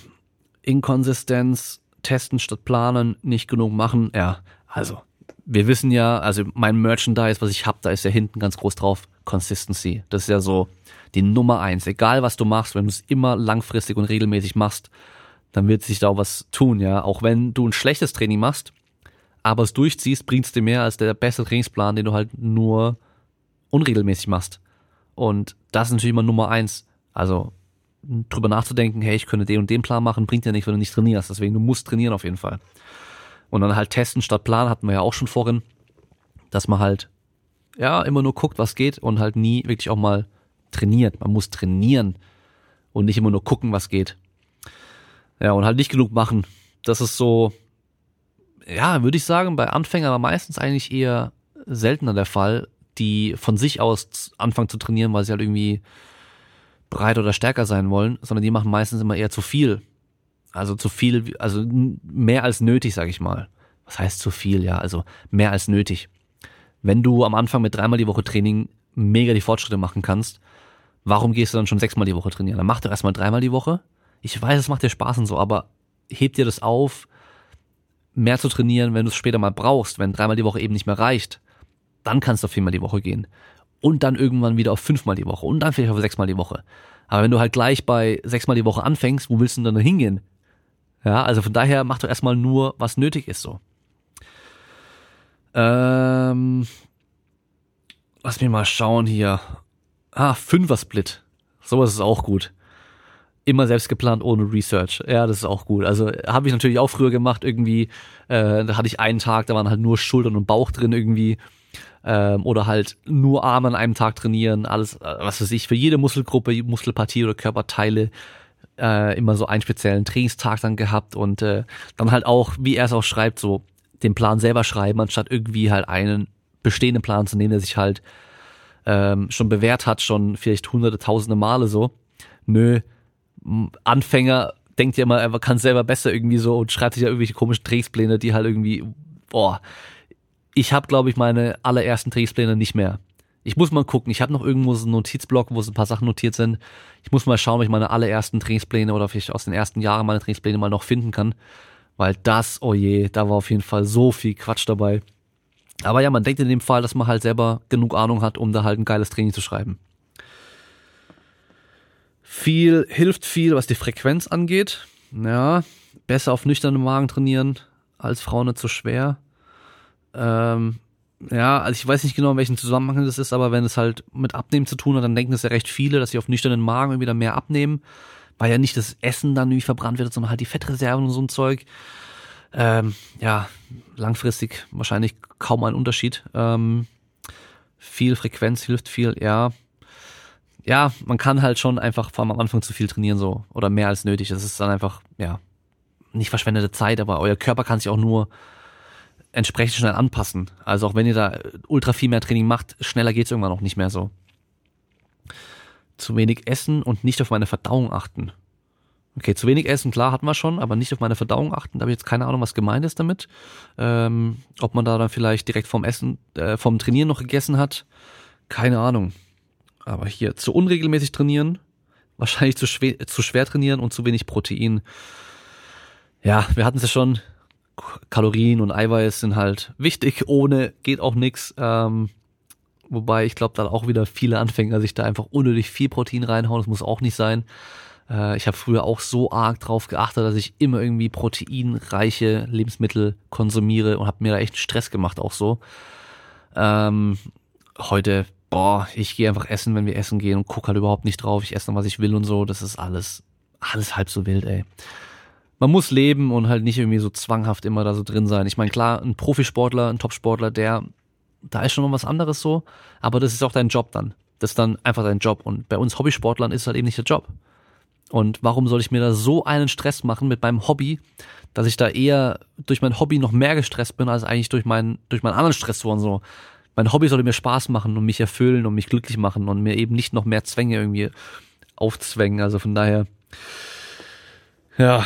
Inkonsistenz, testen statt planen, nicht genug machen. Ja, also wir wissen ja, also mein Merchandise, was ich hab, da ist ja hinten ganz groß drauf, Consistency. Das ist ja so die Nummer eins. Egal was du machst, wenn du es immer langfristig und regelmäßig machst, dann wird sich da auch was tun, ja. Auch wenn du ein schlechtes Training machst, aber es durchziehst, bringt es dir mehr als der beste Trainingsplan, den du halt nur unregelmäßig machst. Und das ist natürlich immer Nummer eins. Also drüber nachzudenken, hey, ich könnte den und den Plan machen, bringt ja nichts, wenn du nicht trainierst. Deswegen, du musst trainieren auf jeden Fall. Und dann halt testen statt Plan hatten wir ja auch schon vorhin, dass man halt ja immer nur guckt, was geht und halt nie wirklich auch mal trainiert. Man muss trainieren und nicht immer nur gucken, was geht. Ja, und halt nicht genug machen. Das ist so ja, würde ich sagen, bei Anfängern aber meistens eigentlich eher seltener der Fall, die von sich aus anfangen zu trainieren, weil sie halt irgendwie breiter oder stärker sein wollen, sondern die machen meistens immer eher zu viel. Also zu viel, also mehr als nötig, sag ich mal. Was heißt zu viel? Ja, also mehr als nötig. Wenn du am Anfang mit dreimal die Woche Training mega die Fortschritte machen kannst, warum gehst du dann schon sechsmal die Woche trainieren? Dann mach doch erstmal dreimal die Woche. Ich weiß, es macht dir Spaß und so, aber heb dir das auf, mehr zu trainieren, wenn du es später mal brauchst, wenn dreimal die Woche eben nicht mehr reicht, dann kannst du auf viermal die Woche gehen. Und dann irgendwann wieder auf fünfmal die Woche und dann vielleicht auf sechsmal die Woche. Aber wenn du halt gleich bei sechsmal die Woche anfängst, wo willst du denn dann hingehen? Ja, also von daher mach doch erstmal nur, was nötig ist so. Ähm, lass mich mal schauen hier. Ah, Fünfer-Split. Sowas ist auch gut immer selbst geplant ohne Research. Ja, das ist auch gut. Also habe ich natürlich auch früher gemacht irgendwie. Äh, da hatte ich einen Tag, da waren halt nur Schultern und Bauch drin irgendwie. Ähm, oder halt nur Arme an einem Tag trainieren, alles, äh, was weiß ich, für jede Muskelgruppe, Muskelpartie oder Körperteile äh, immer so einen speziellen Trainingstag dann gehabt und äh, dann halt auch, wie er es auch schreibt, so den Plan selber schreiben, anstatt irgendwie halt einen bestehenden Plan zu nehmen, der sich halt ähm, schon bewährt hat, schon vielleicht hunderte, tausende Male so. Nö, Anfänger denkt ja immer, er kann selber besser irgendwie so und schreibt sich ja irgendwelche komischen Trainingspläne, die halt irgendwie, boah, ich habe glaube ich meine allerersten Trainingspläne nicht mehr. Ich muss mal gucken, ich habe noch irgendwo so einen Notizblock, wo so ein paar Sachen notiert sind. Ich muss mal schauen, ob ich meine allerersten Trainingspläne oder vielleicht aus den ersten Jahren meine Trainingspläne mal noch finden kann, weil das, oh je, da war auf jeden Fall so viel Quatsch dabei. Aber ja, man denkt in dem Fall, dass man halt selber genug Ahnung hat, um da halt ein geiles Training zu schreiben. Viel hilft viel, was die Frequenz angeht. Ja, besser auf nüchternen Magen trainieren, als Frau nicht so schwer. Ähm, ja, also ich weiß nicht genau, in welchem Zusammenhang das ist, aber wenn es halt mit Abnehmen zu tun hat, dann denken es ja recht viele, dass sie auf nüchternen Magen dann mehr abnehmen, weil ja nicht das Essen dann irgendwie verbrannt wird, sondern halt die Fettreserven und so ein Zeug. Ähm, ja, langfristig wahrscheinlich kaum ein Unterschied. Ähm, viel Frequenz hilft viel, ja. Ja, man kann halt schon einfach vor allem am Anfang zu viel trainieren, so, oder mehr als nötig. Das ist dann einfach, ja, nicht verschwendete Zeit, aber euer Körper kann sich auch nur entsprechend schnell anpassen. Also auch wenn ihr da ultra viel mehr Training macht, schneller geht's irgendwann auch nicht mehr so. Zu wenig essen und nicht auf meine Verdauung achten. Okay, zu wenig essen, klar, hatten wir schon, aber nicht auf meine Verdauung achten. Da habe ich jetzt keine Ahnung, was gemeint ist damit. Ähm, ob man da dann vielleicht direkt vom Essen, äh, vom Trainieren noch gegessen hat. Keine Ahnung. Aber hier zu unregelmäßig trainieren, wahrscheinlich zu schwer, zu schwer trainieren und zu wenig Protein. Ja, wir hatten es ja schon. Kalorien und Eiweiß sind halt wichtig. Ohne geht auch nix. Ähm, wobei ich glaube, da auch wieder viele Anfänger sich da einfach unnötig viel Protein reinhauen. Das muss auch nicht sein. Äh, ich habe früher auch so arg drauf geachtet, dass ich immer irgendwie proteinreiche Lebensmittel konsumiere und habe mir da echt Stress gemacht, auch so. Ähm, heute, boah, ich gehe einfach essen, wenn wir essen gehen und guck halt überhaupt nicht drauf. Ich esse dann, was ich will und so. Das ist alles, alles halb so wild, ey. Man muss leben und halt nicht irgendwie so zwanghaft immer da so drin sein. Ich meine, klar, ein Profisportler, ein Topsportler, der, da ist schon mal was anderes so, aber das ist auch dein Job dann. Das ist dann einfach dein Job. Und bei uns Hobbysportlern ist halt eben nicht der Job. Und warum soll ich mir da so einen Stress machen mit meinem Hobby, dass ich da eher durch mein Hobby noch mehr gestresst bin, als eigentlich durch meinen, durch meinen anderen Stressoren so. Mein Hobby sollte mir Spaß machen und mich erfüllen und mich glücklich machen und mir eben nicht noch mehr Zwänge irgendwie aufzwängen. Also von daher, ja,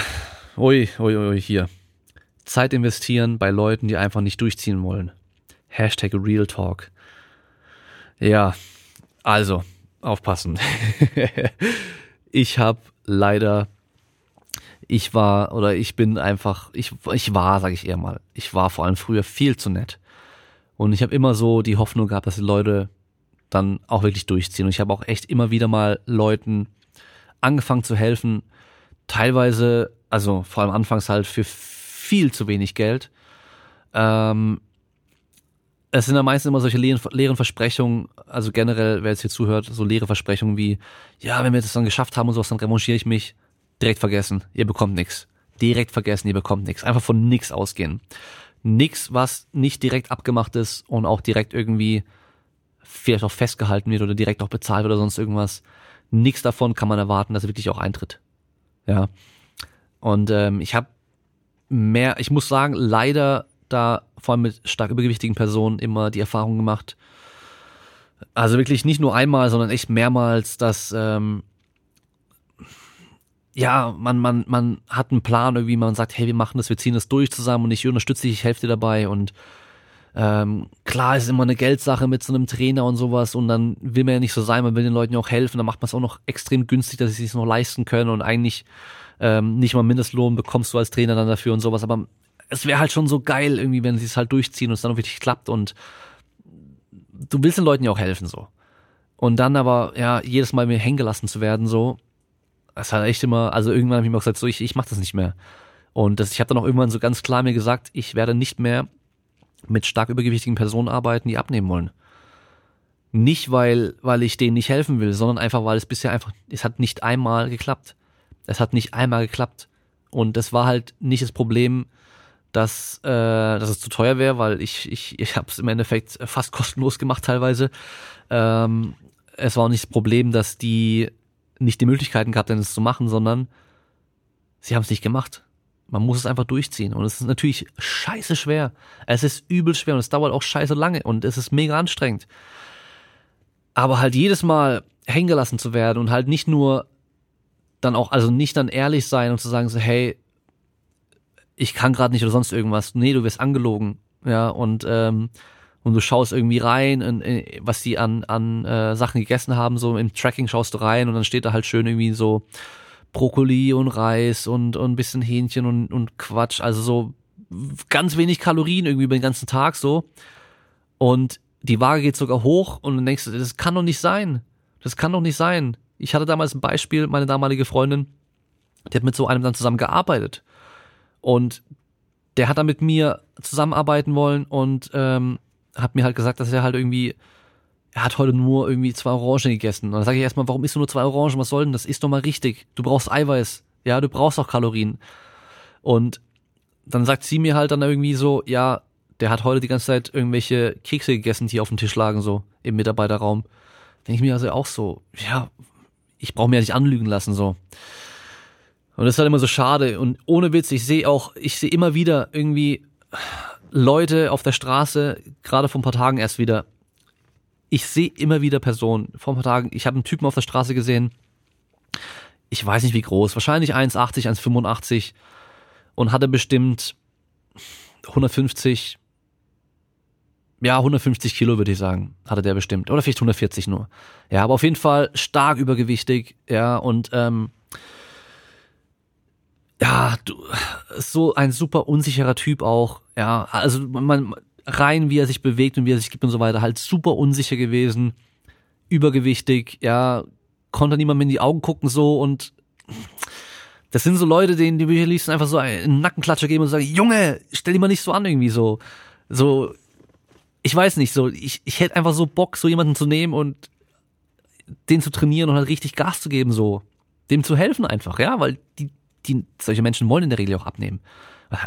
ui, ui, ui, hier. Zeit investieren bei Leuten, die einfach nicht durchziehen wollen. Hashtag Real Talk. Ja, also, aufpassen. ich habe leider, ich war oder ich bin einfach, ich, ich war, sage ich eher mal, ich war vor allem früher viel zu nett. Und ich habe immer so die Hoffnung gehabt, dass die Leute dann auch wirklich durchziehen. Und ich habe auch echt immer wieder mal Leuten angefangen zu helfen, teilweise, also vor allem anfangs halt für viel zu wenig Geld. Ähm, es sind ja meistens immer solche leeren, Versprechungen, also generell, wer jetzt hier zuhört, so leere Versprechungen wie, ja, wenn wir das dann geschafft haben und sowas, dann revanchiere ich mich. Direkt vergessen, ihr bekommt nichts. Direkt vergessen, ihr bekommt nichts. Einfach von nichts ausgehen. Nix, was nicht direkt abgemacht ist und auch direkt irgendwie vielleicht auch festgehalten wird oder direkt auch bezahlt wird oder sonst irgendwas. Nichts davon kann man erwarten, dass er wirklich auch eintritt. Ja. Und ähm, ich habe mehr, ich muss sagen, leider da vor allem mit stark übergewichtigen Personen immer die Erfahrung gemacht. Also wirklich nicht nur einmal, sondern echt mehrmals, dass ähm, ja, man, man, man hat einen Plan irgendwie, man sagt, hey, wir machen das, wir ziehen das durch zusammen und ich unterstütze dich, ich helfe dir dabei und ähm, klar ist immer eine Geldsache mit so einem Trainer und sowas und dann will man ja nicht so sein, man will den Leuten ja auch helfen, dann macht man es auch noch extrem günstig, dass sie es noch leisten können und eigentlich ähm, nicht mal Mindestlohn bekommst du als Trainer dann dafür und sowas, aber es wäre halt schon so geil irgendwie, wenn sie es halt durchziehen und es dann auch wirklich klappt und du willst den Leuten ja auch helfen so. Und dann aber, ja, jedes Mal mir hängen gelassen zu werden, so, das hat echt immer, also irgendwann habe ich mir auch gesagt, so, ich, ich mach das nicht mehr. Und das, ich habe dann auch irgendwann so ganz klar mir gesagt, ich werde nicht mehr mit stark übergewichtigen Personen arbeiten, die abnehmen wollen. Nicht, weil, weil ich denen nicht helfen will, sondern einfach, weil es bisher einfach, es hat nicht einmal geklappt. Es hat nicht einmal geklappt. Und das war halt nicht das Problem, dass, äh, dass es zu teuer wäre, weil ich, ich, ich habe es im Endeffekt fast kostenlos gemacht teilweise. Ähm, es war auch nicht das Problem, dass die nicht die Möglichkeiten gehabt es zu machen, sondern sie haben es nicht gemacht. Man muss es einfach durchziehen. Und es ist natürlich scheiße schwer. Es ist übel schwer und es dauert auch scheiße lange und es ist mega anstrengend. Aber halt jedes Mal hängen gelassen zu werden und halt nicht nur dann auch, also nicht dann ehrlich sein und zu sagen so, hey, ich kann gerade nicht oder sonst irgendwas. Nee, du wirst angelogen. Ja, und, ähm, und du schaust irgendwie rein, in, in, was die an, an äh, Sachen gegessen haben, so im Tracking schaust du rein und dann steht da halt schön irgendwie so Brokkoli und Reis und, und ein bisschen Hähnchen und, und Quatsch. Also so ganz wenig Kalorien irgendwie über den ganzen Tag so. Und die Waage geht sogar hoch und du denkst, das kann doch nicht sein. Das kann doch nicht sein. Ich hatte damals ein Beispiel, meine damalige Freundin, die hat mit so einem dann zusammen gearbeitet. Und der hat dann mit mir zusammenarbeiten wollen und ähm, hat mir halt gesagt, dass er halt irgendwie, er hat heute nur irgendwie zwei Orangen gegessen. Und dann sage ich erstmal, warum isst du nur zwei Orangen? Was soll denn das? Ist doch mal richtig. Du brauchst Eiweiß. Ja, du brauchst auch Kalorien. Und dann sagt sie mir halt dann irgendwie so, ja, der hat heute die ganze Zeit irgendwelche Kekse gegessen, die auf dem Tisch lagen, so im Mitarbeiterraum. Denke ich mir also auch so, ja, ich brauche mir ja nicht anlügen lassen, so. Und das ist halt immer so schade. Und ohne Witz, ich sehe auch, ich sehe immer wieder irgendwie Leute auf der Straße, gerade vor ein paar Tagen erst wieder. Ich sehe immer wieder Personen. Vor ein paar Tagen, ich habe einen Typen auf der Straße gesehen. Ich weiß nicht wie groß, wahrscheinlich 1,80, 1,85 und hatte bestimmt 150, ja, 150 Kilo würde ich sagen, hatte der bestimmt. Oder vielleicht 140 nur. Ja, aber auf jeden Fall stark übergewichtig, ja, und ähm, ja, du, so ein super unsicherer Typ auch, ja, also man, rein wie er sich bewegt und wie er sich gibt und so weiter, halt super unsicher gewesen, übergewichtig, ja, konnte niemand in die Augen gucken so und das sind so Leute, denen die Bücher liest einfach so einen Nackenklatscher geben und sagen, Junge, stell dich mal nicht so an irgendwie so, so, ich weiß nicht, so, ich, ich hätte einfach so Bock, so jemanden zu nehmen und den zu trainieren und halt richtig Gas zu geben, so, dem zu helfen einfach, ja, weil die, die, solche Menschen wollen in der Regel auch abnehmen.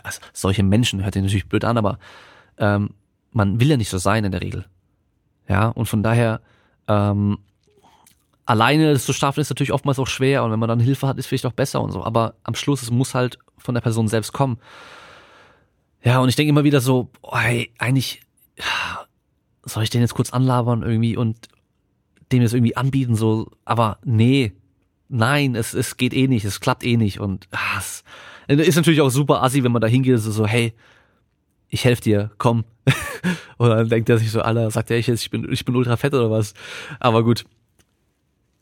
Also, solche Menschen hört sich natürlich blöd an, aber ähm, man will ja nicht so sein in der Regel. Ja, und von daher, ähm, alleine das zu schaffen ist natürlich oftmals auch schwer und wenn man dann Hilfe hat, ist vielleicht auch besser und so. Aber am Schluss, es muss halt von der Person selbst kommen. Ja, und ich denke immer wieder so, oh, hey, eigentlich soll ich den jetzt kurz anlabern irgendwie und dem jetzt irgendwie anbieten, so, aber nee, nein, es, es geht eh nicht, es klappt eh nicht und ah, es ist natürlich auch super assi, wenn man da hingeht, so, so hey, ich helfe dir, komm. und dann denkt er sich so, Alter, sagt er, ich, ich bin, ich bin ultra fett oder was. Aber gut,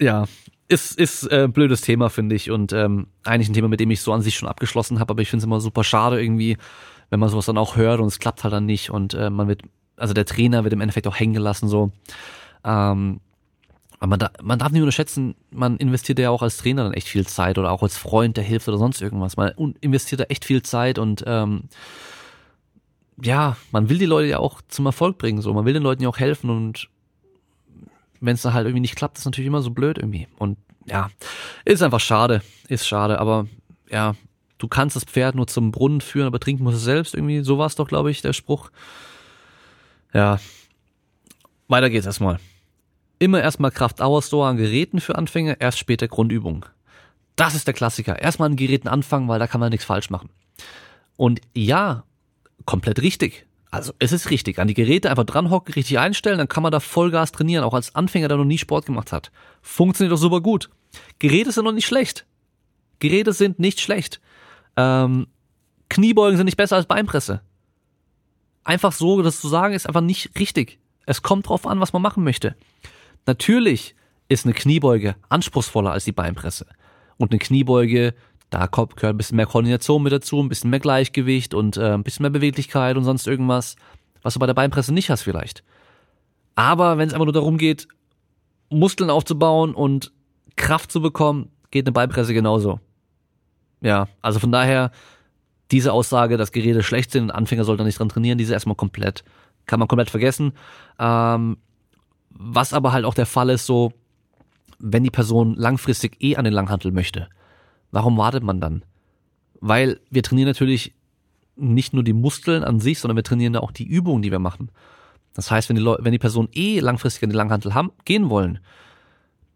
ja, ist, ist äh, blödes Thema, finde ich. Und ähm, eigentlich ein Thema, mit dem ich so an sich schon abgeschlossen habe, aber ich finde es immer super schade irgendwie, wenn man sowas dann auch hört und es klappt halt dann nicht und äh, man wird, also der Trainer wird im Endeffekt auch hängen gelassen so. Ähm, aber man, da, man darf nicht unterschätzen, man investiert ja auch als Trainer dann echt viel Zeit oder auch als Freund, der hilft oder sonst irgendwas. Man investiert da echt viel Zeit und ähm, ja, man will die Leute ja auch zum Erfolg bringen. So, man will den Leuten ja auch helfen und wenn es dann halt irgendwie nicht klappt, ist natürlich immer so blöd irgendwie. Und ja, ist einfach schade, ist schade, aber ja, du kannst das Pferd nur zum Brunnen führen, aber trinken muss es selbst irgendwie. So war es doch, glaube ich, der Spruch. Ja, weiter geht's erstmal. Immer erstmal Kraft-Ausdauer an Geräten für Anfänger, erst später Grundübung. Das ist der Klassiker. Erstmal an Geräten anfangen, weil da kann man nichts falsch machen. Und ja, komplett richtig. Also es ist richtig, an die Geräte einfach dranhocken, richtig einstellen, dann kann man da Vollgas trainieren, auch als Anfänger, der noch nie Sport gemacht hat. Funktioniert doch super gut. Geräte sind noch nicht schlecht. Geräte sind nicht schlecht. Ähm, Kniebeugen sind nicht besser als Beinpresse. Einfach so, das zu sagen, ist einfach nicht richtig. Es kommt drauf an, was man machen möchte. Natürlich ist eine Kniebeuge anspruchsvoller als die Beinpresse. Und eine Kniebeuge da gehört ein bisschen mehr Koordination mit dazu, ein bisschen mehr Gleichgewicht und äh, ein bisschen mehr Beweglichkeit und sonst irgendwas, was du bei der Beinpresse nicht hast vielleicht. Aber wenn es einfach nur darum geht, Muskeln aufzubauen und Kraft zu bekommen, geht eine Beinpresse genauso. Ja, also von daher, diese Aussage, dass Geräte schlecht sind und Anfänger sollten nicht dran trainieren, diese erstmal komplett, kann man komplett vergessen. Ähm, was aber halt auch der Fall ist, so, wenn die Person langfristig eh an den Langhantel möchte, Warum wartet man dann? Weil wir trainieren natürlich nicht nur die Muskeln an sich, sondern wir trainieren auch die Übungen, die wir machen. Das heißt, wenn die, Leute, wenn die Personen eh langfristig an die Langhantel haben, gehen wollen,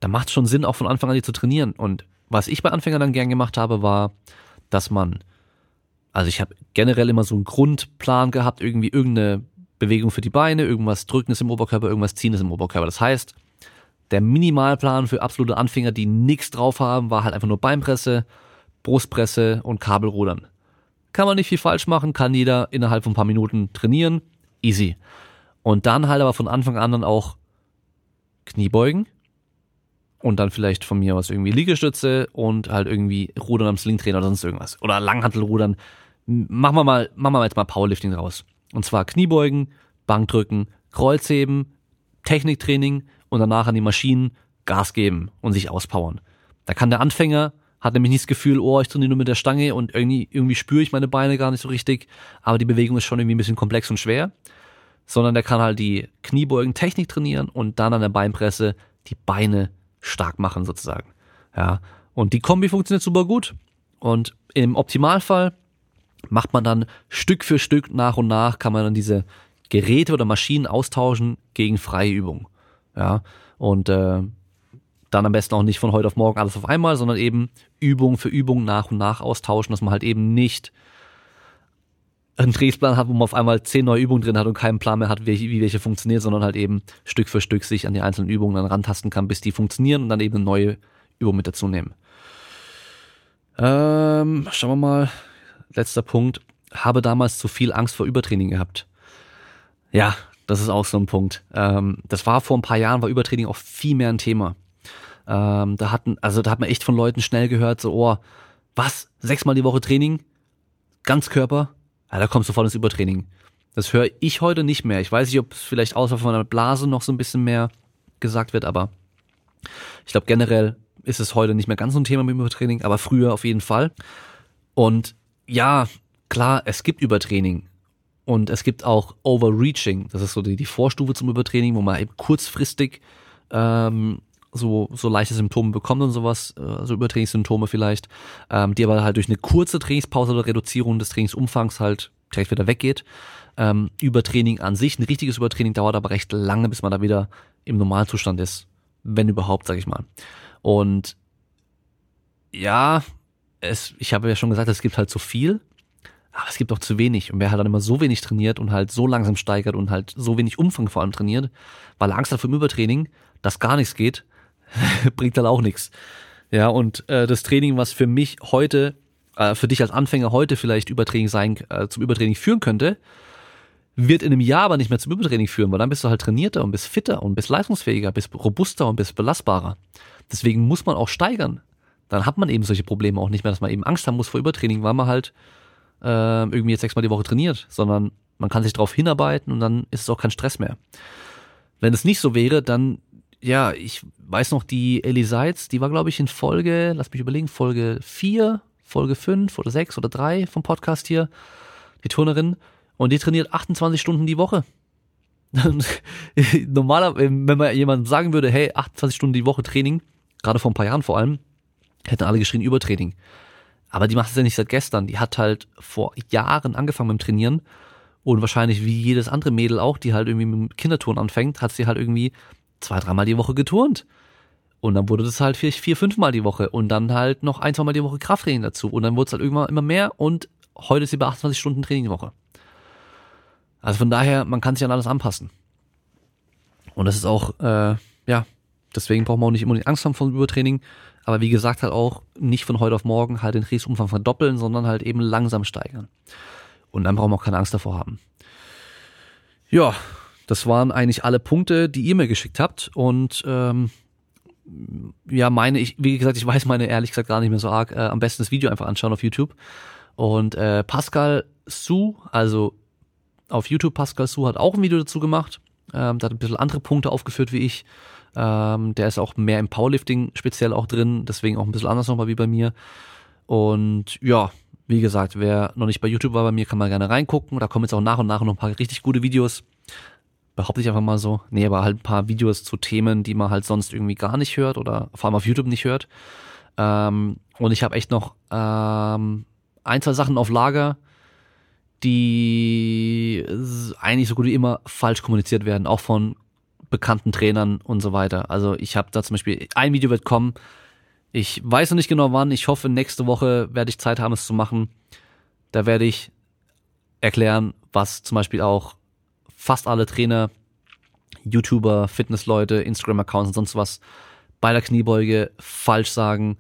dann macht es schon Sinn, auch von Anfang an die zu trainieren. Und was ich bei Anfängern dann gern gemacht habe, war, dass man, also ich habe generell immer so einen Grundplan gehabt, irgendwie irgendeine Bewegung für die Beine, irgendwas Drückendes im Oberkörper, irgendwas Ziehendes im Oberkörper. Das heißt, der Minimalplan für absolute Anfänger, die nichts drauf haben, war halt einfach nur Beinpresse, Brustpresse und Kabelrudern. Kann man nicht viel falsch machen, kann jeder innerhalb von ein paar Minuten trainieren. Easy. Und dann halt aber von Anfang an dann auch Kniebeugen und dann vielleicht von mir aus irgendwie Liegestütze und halt irgendwie Rudern am Slingtrainer oder sonst irgendwas. Oder Langhantelrudern. Machen wir mal, machen wir jetzt mal Powerlifting raus. Und zwar Kniebeugen, Bankdrücken, Kreuzheben, Techniktraining und danach an die Maschinen Gas geben und sich auspowern. Da kann der Anfänger, hat nämlich nicht das Gefühl, oh, ich trainiere nur mit der Stange und irgendwie, irgendwie spüre ich meine Beine gar nicht so richtig, aber die Bewegung ist schon irgendwie ein bisschen komplex und schwer, sondern der kann halt die Kniebeugen Technik trainieren und dann an der Beinpresse die Beine stark machen sozusagen. Ja, und die Kombi funktioniert super gut und im Optimalfall macht man dann Stück für Stück nach und nach kann man dann diese Geräte oder Maschinen austauschen gegen freie Übung. Ja, und äh, dann am besten auch nicht von heute auf morgen alles auf einmal, sondern eben Übung für Übung nach und nach austauschen, dass man halt eben nicht einen Trainingsplan hat, wo man auf einmal zehn neue Übungen drin hat und keinen Plan mehr hat, wie, wie welche funktioniert, sondern halt eben Stück für Stück sich an die einzelnen Übungen dann rantasten kann, bis die funktionieren und dann eben eine neue Übung mit dazu nehmen. Ähm, schauen wir mal. Letzter Punkt. Habe damals zu viel Angst vor Übertraining gehabt. Ja, das ist auch so ein Punkt. Ähm, das war vor ein paar Jahren, war Übertraining auch viel mehr ein Thema. Ähm, da hatten, also da hat man echt von Leuten schnell gehört, so, oh, was? Sechsmal die Woche Training? Ganzkörper? Ja, da kommst du voll ins Übertraining. Das höre ich heute nicht mehr. Ich weiß nicht, ob es vielleicht außer von der Blase noch so ein bisschen mehr gesagt wird, aber ich glaube generell ist es heute nicht mehr ganz so ein Thema mit Übertraining, aber früher auf jeden Fall. Und ja, klar, es gibt Übertraining. Und es gibt auch Overreaching. Das ist so die, die Vorstufe zum Übertraining, wo man eben kurzfristig ähm, so, so leichte Symptome bekommt und sowas, äh, so Übertrainingssymptome vielleicht, ähm, die aber halt durch eine kurze Trainingspause oder Reduzierung des Trainingsumfangs halt direkt wieder weggeht. Ähm, Übertraining an sich, ein richtiges Übertraining dauert aber recht lange, bis man da wieder im Normalzustand ist. Wenn überhaupt, sag ich mal. Und ja, es, ich habe ja schon gesagt, es gibt halt zu viel, aber es gibt auch zu wenig. Und wer halt dann immer so wenig trainiert und halt so langsam steigert und halt so wenig Umfang vor allem trainiert, weil Angst hat vor dem Übertraining, dass gar nichts geht, bringt dann auch nichts. Ja, und äh, das Training, was für mich heute, äh, für dich als Anfänger heute vielleicht Übertraining sein, äh, zum Übertraining führen könnte, wird in einem Jahr aber nicht mehr zum Übertraining führen, weil dann bist du halt trainierter und bist fitter und bist leistungsfähiger, bist robuster und bist belastbarer. Deswegen muss man auch steigern. Dann hat man eben solche Probleme auch nicht mehr, dass man eben Angst haben muss vor Übertraining, weil man halt äh, irgendwie jetzt sechsmal die Woche trainiert, sondern man kann sich darauf hinarbeiten und dann ist es auch kein Stress mehr. Wenn es nicht so wäre, dann, ja, ich weiß noch, die Ellie Seitz, die war, glaube ich, in Folge, lass mich überlegen, Folge 4, Folge 5 oder 6 oder 3 vom Podcast hier, die Turnerin, und die trainiert 28 Stunden die Woche. Normaler, wenn man jemand sagen würde, hey, 28 Stunden die Woche Training, gerade vor ein paar Jahren vor allem, hätten alle geschrien Übertraining. Aber die macht es ja nicht seit gestern. Die hat halt vor Jahren angefangen mit dem Trainieren und wahrscheinlich wie jedes andere Mädel auch, die halt irgendwie mit dem Kinderturnen anfängt, hat sie halt irgendwie zwei, dreimal die Woche geturnt. Und dann wurde das halt vier, vier fünfmal die Woche und dann halt noch ein, zweimal die Woche Krafttraining dazu. Und dann wurde es halt irgendwann immer mehr und heute ist sie bei 28 Stunden Training die Woche. Also von daher, man kann sich an alles anpassen. Und das ist auch, äh, ja, deswegen braucht man auch nicht immer die Angst haben vor Übertraining. Aber wie gesagt, halt auch nicht von heute auf morgen halt den Trainingsumfang verdoppeln, sondern halt eben langsam steigern. Und dann braucht man auch keine Angst davor haben. Ja, das waren eigentlich alle Punkte, die ihr mir geschickt habt. Und ähm, ja, meine, ich, wie gesagt, ich weiß meine ehrlich gesagt gar nicht mehr so arg. Äh, am besten das Video einfach anschauen auf YouTube. Und äh, Pascal Su, also auf YouTube Pascal Su hat auch ein Video dazu gemacht. Ähm, da hat ein bisschen andere Punkte aufgeführt wie ich. Ähm, der ist auch mehr im Powerlifting speziell auch drin, deswegen auch ein bisschen anders nochmal wie bei mir. Und ja, wie gesagt, wer noch nicht bei YouTube war bei mir, kann mal gerne reingucken. Da kommen jetzt auch nach und nach noch ein paar richtig gute Videos. Behaupte ich einfach mal so. Nee, aber halt ein paar Videos zu Themen, die man halt sonst irgendwie gar nicht hört oder vor allem auf YouTube nicht hört. Ähm, und ich habe echt noch ähm, ein, zwei Sachen auf Lager, die eigentlich so gut wie immer falsch kommuniziert werden, auch von bekannten Trainern und so weiter. Also ich habe da zum Beispiel, ein Video wird kommen, ich weiß noch nicht genau wann, ich hoffe nächste Woche werde ich Zeit haben, es zu machen. Da werde ich erklären, was zum Beispiel auch fast alle Trainer, YouTuber, Fitnessleute, Instagram-Accounts und sonst was bei der Kniebeuge falsch sagen.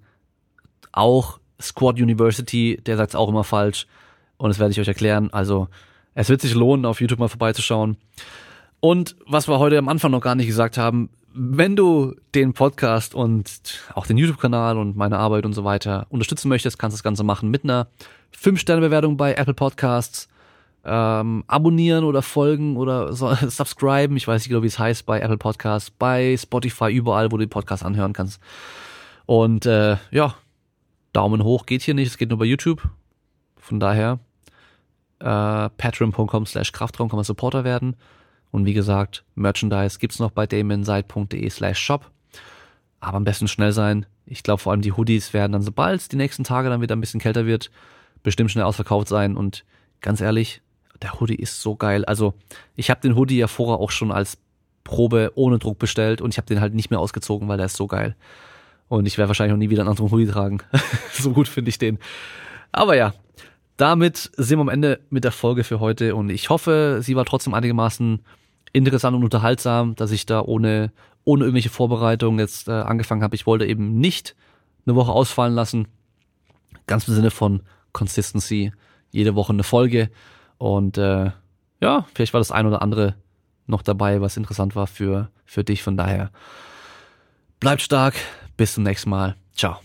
Auch Squad University, der sagt es auch immer falsch. Und das werde ich euch erklären. Also es wird sich lohnen, auf YouTube mal vorbeizuschauen. Und was wir heute am Anfang noch gar nicht gesagt haben, wenn du den Podcast und auch den YouTube-Kanal und meine Arbeit und so weiter unterstützen möchtest, kannst du das Ganze machen mit einer 5-Sterne-Bewertung bei Apple Podcasts. ähm, abonnieren oder folgen oder so, subscriben. Ich weiß nicht genau, wie es heißt bei Apple Podcasts, bei Spotify, überall, wo du den Podcast anhören kannst. Und äh, ja, Daumen hoch geht hier nicht, es geht nur bei YouTube. Von daher, äh, patreon.com slash Kraftraum kann man Supporter werden. Und wie gesagt, Merchandise gibt's noch bei damonside.de slash shop. Aber am besten schnell sein. Ich glaube vor allem die Hoodies werden dann, sobald die nächsten Tage dann wieder ein bisschen kälter wird, bestimmt schnell ausverkauft sein. Und ganz ehrlich, der Hoodie ist so geil. Also ich habe den Hoodie ja vorher auch schon als Probe ohne Druck bestellt und ich habe den halt nicht mehr ausgezogen, weil der ist so geil. Und ich werde wahrscheinlich auch nie wieder einen anderen Hoodie tragen. so gut finde ich den. Aber ja, damit sind wir am Ende mit der Folge für heute und ich hoffe, sie war trotzdem einigermaßen interessant und unterhaltsam, dass ich da ohne, ohne irgendwelche Vorbereitungen jetzt äh, angefangen habe. Ich wollte eben nicht eine Woche ausfallen lassen. Ganz im Sinne von Consistency. Jede Woche eine Folge. Und äh, ja, vielleicht war das ein oder andere noch dabei, was interessant war für, für dich. Von daher bleibt stark. Bis zum nächsten Mal. Ciao.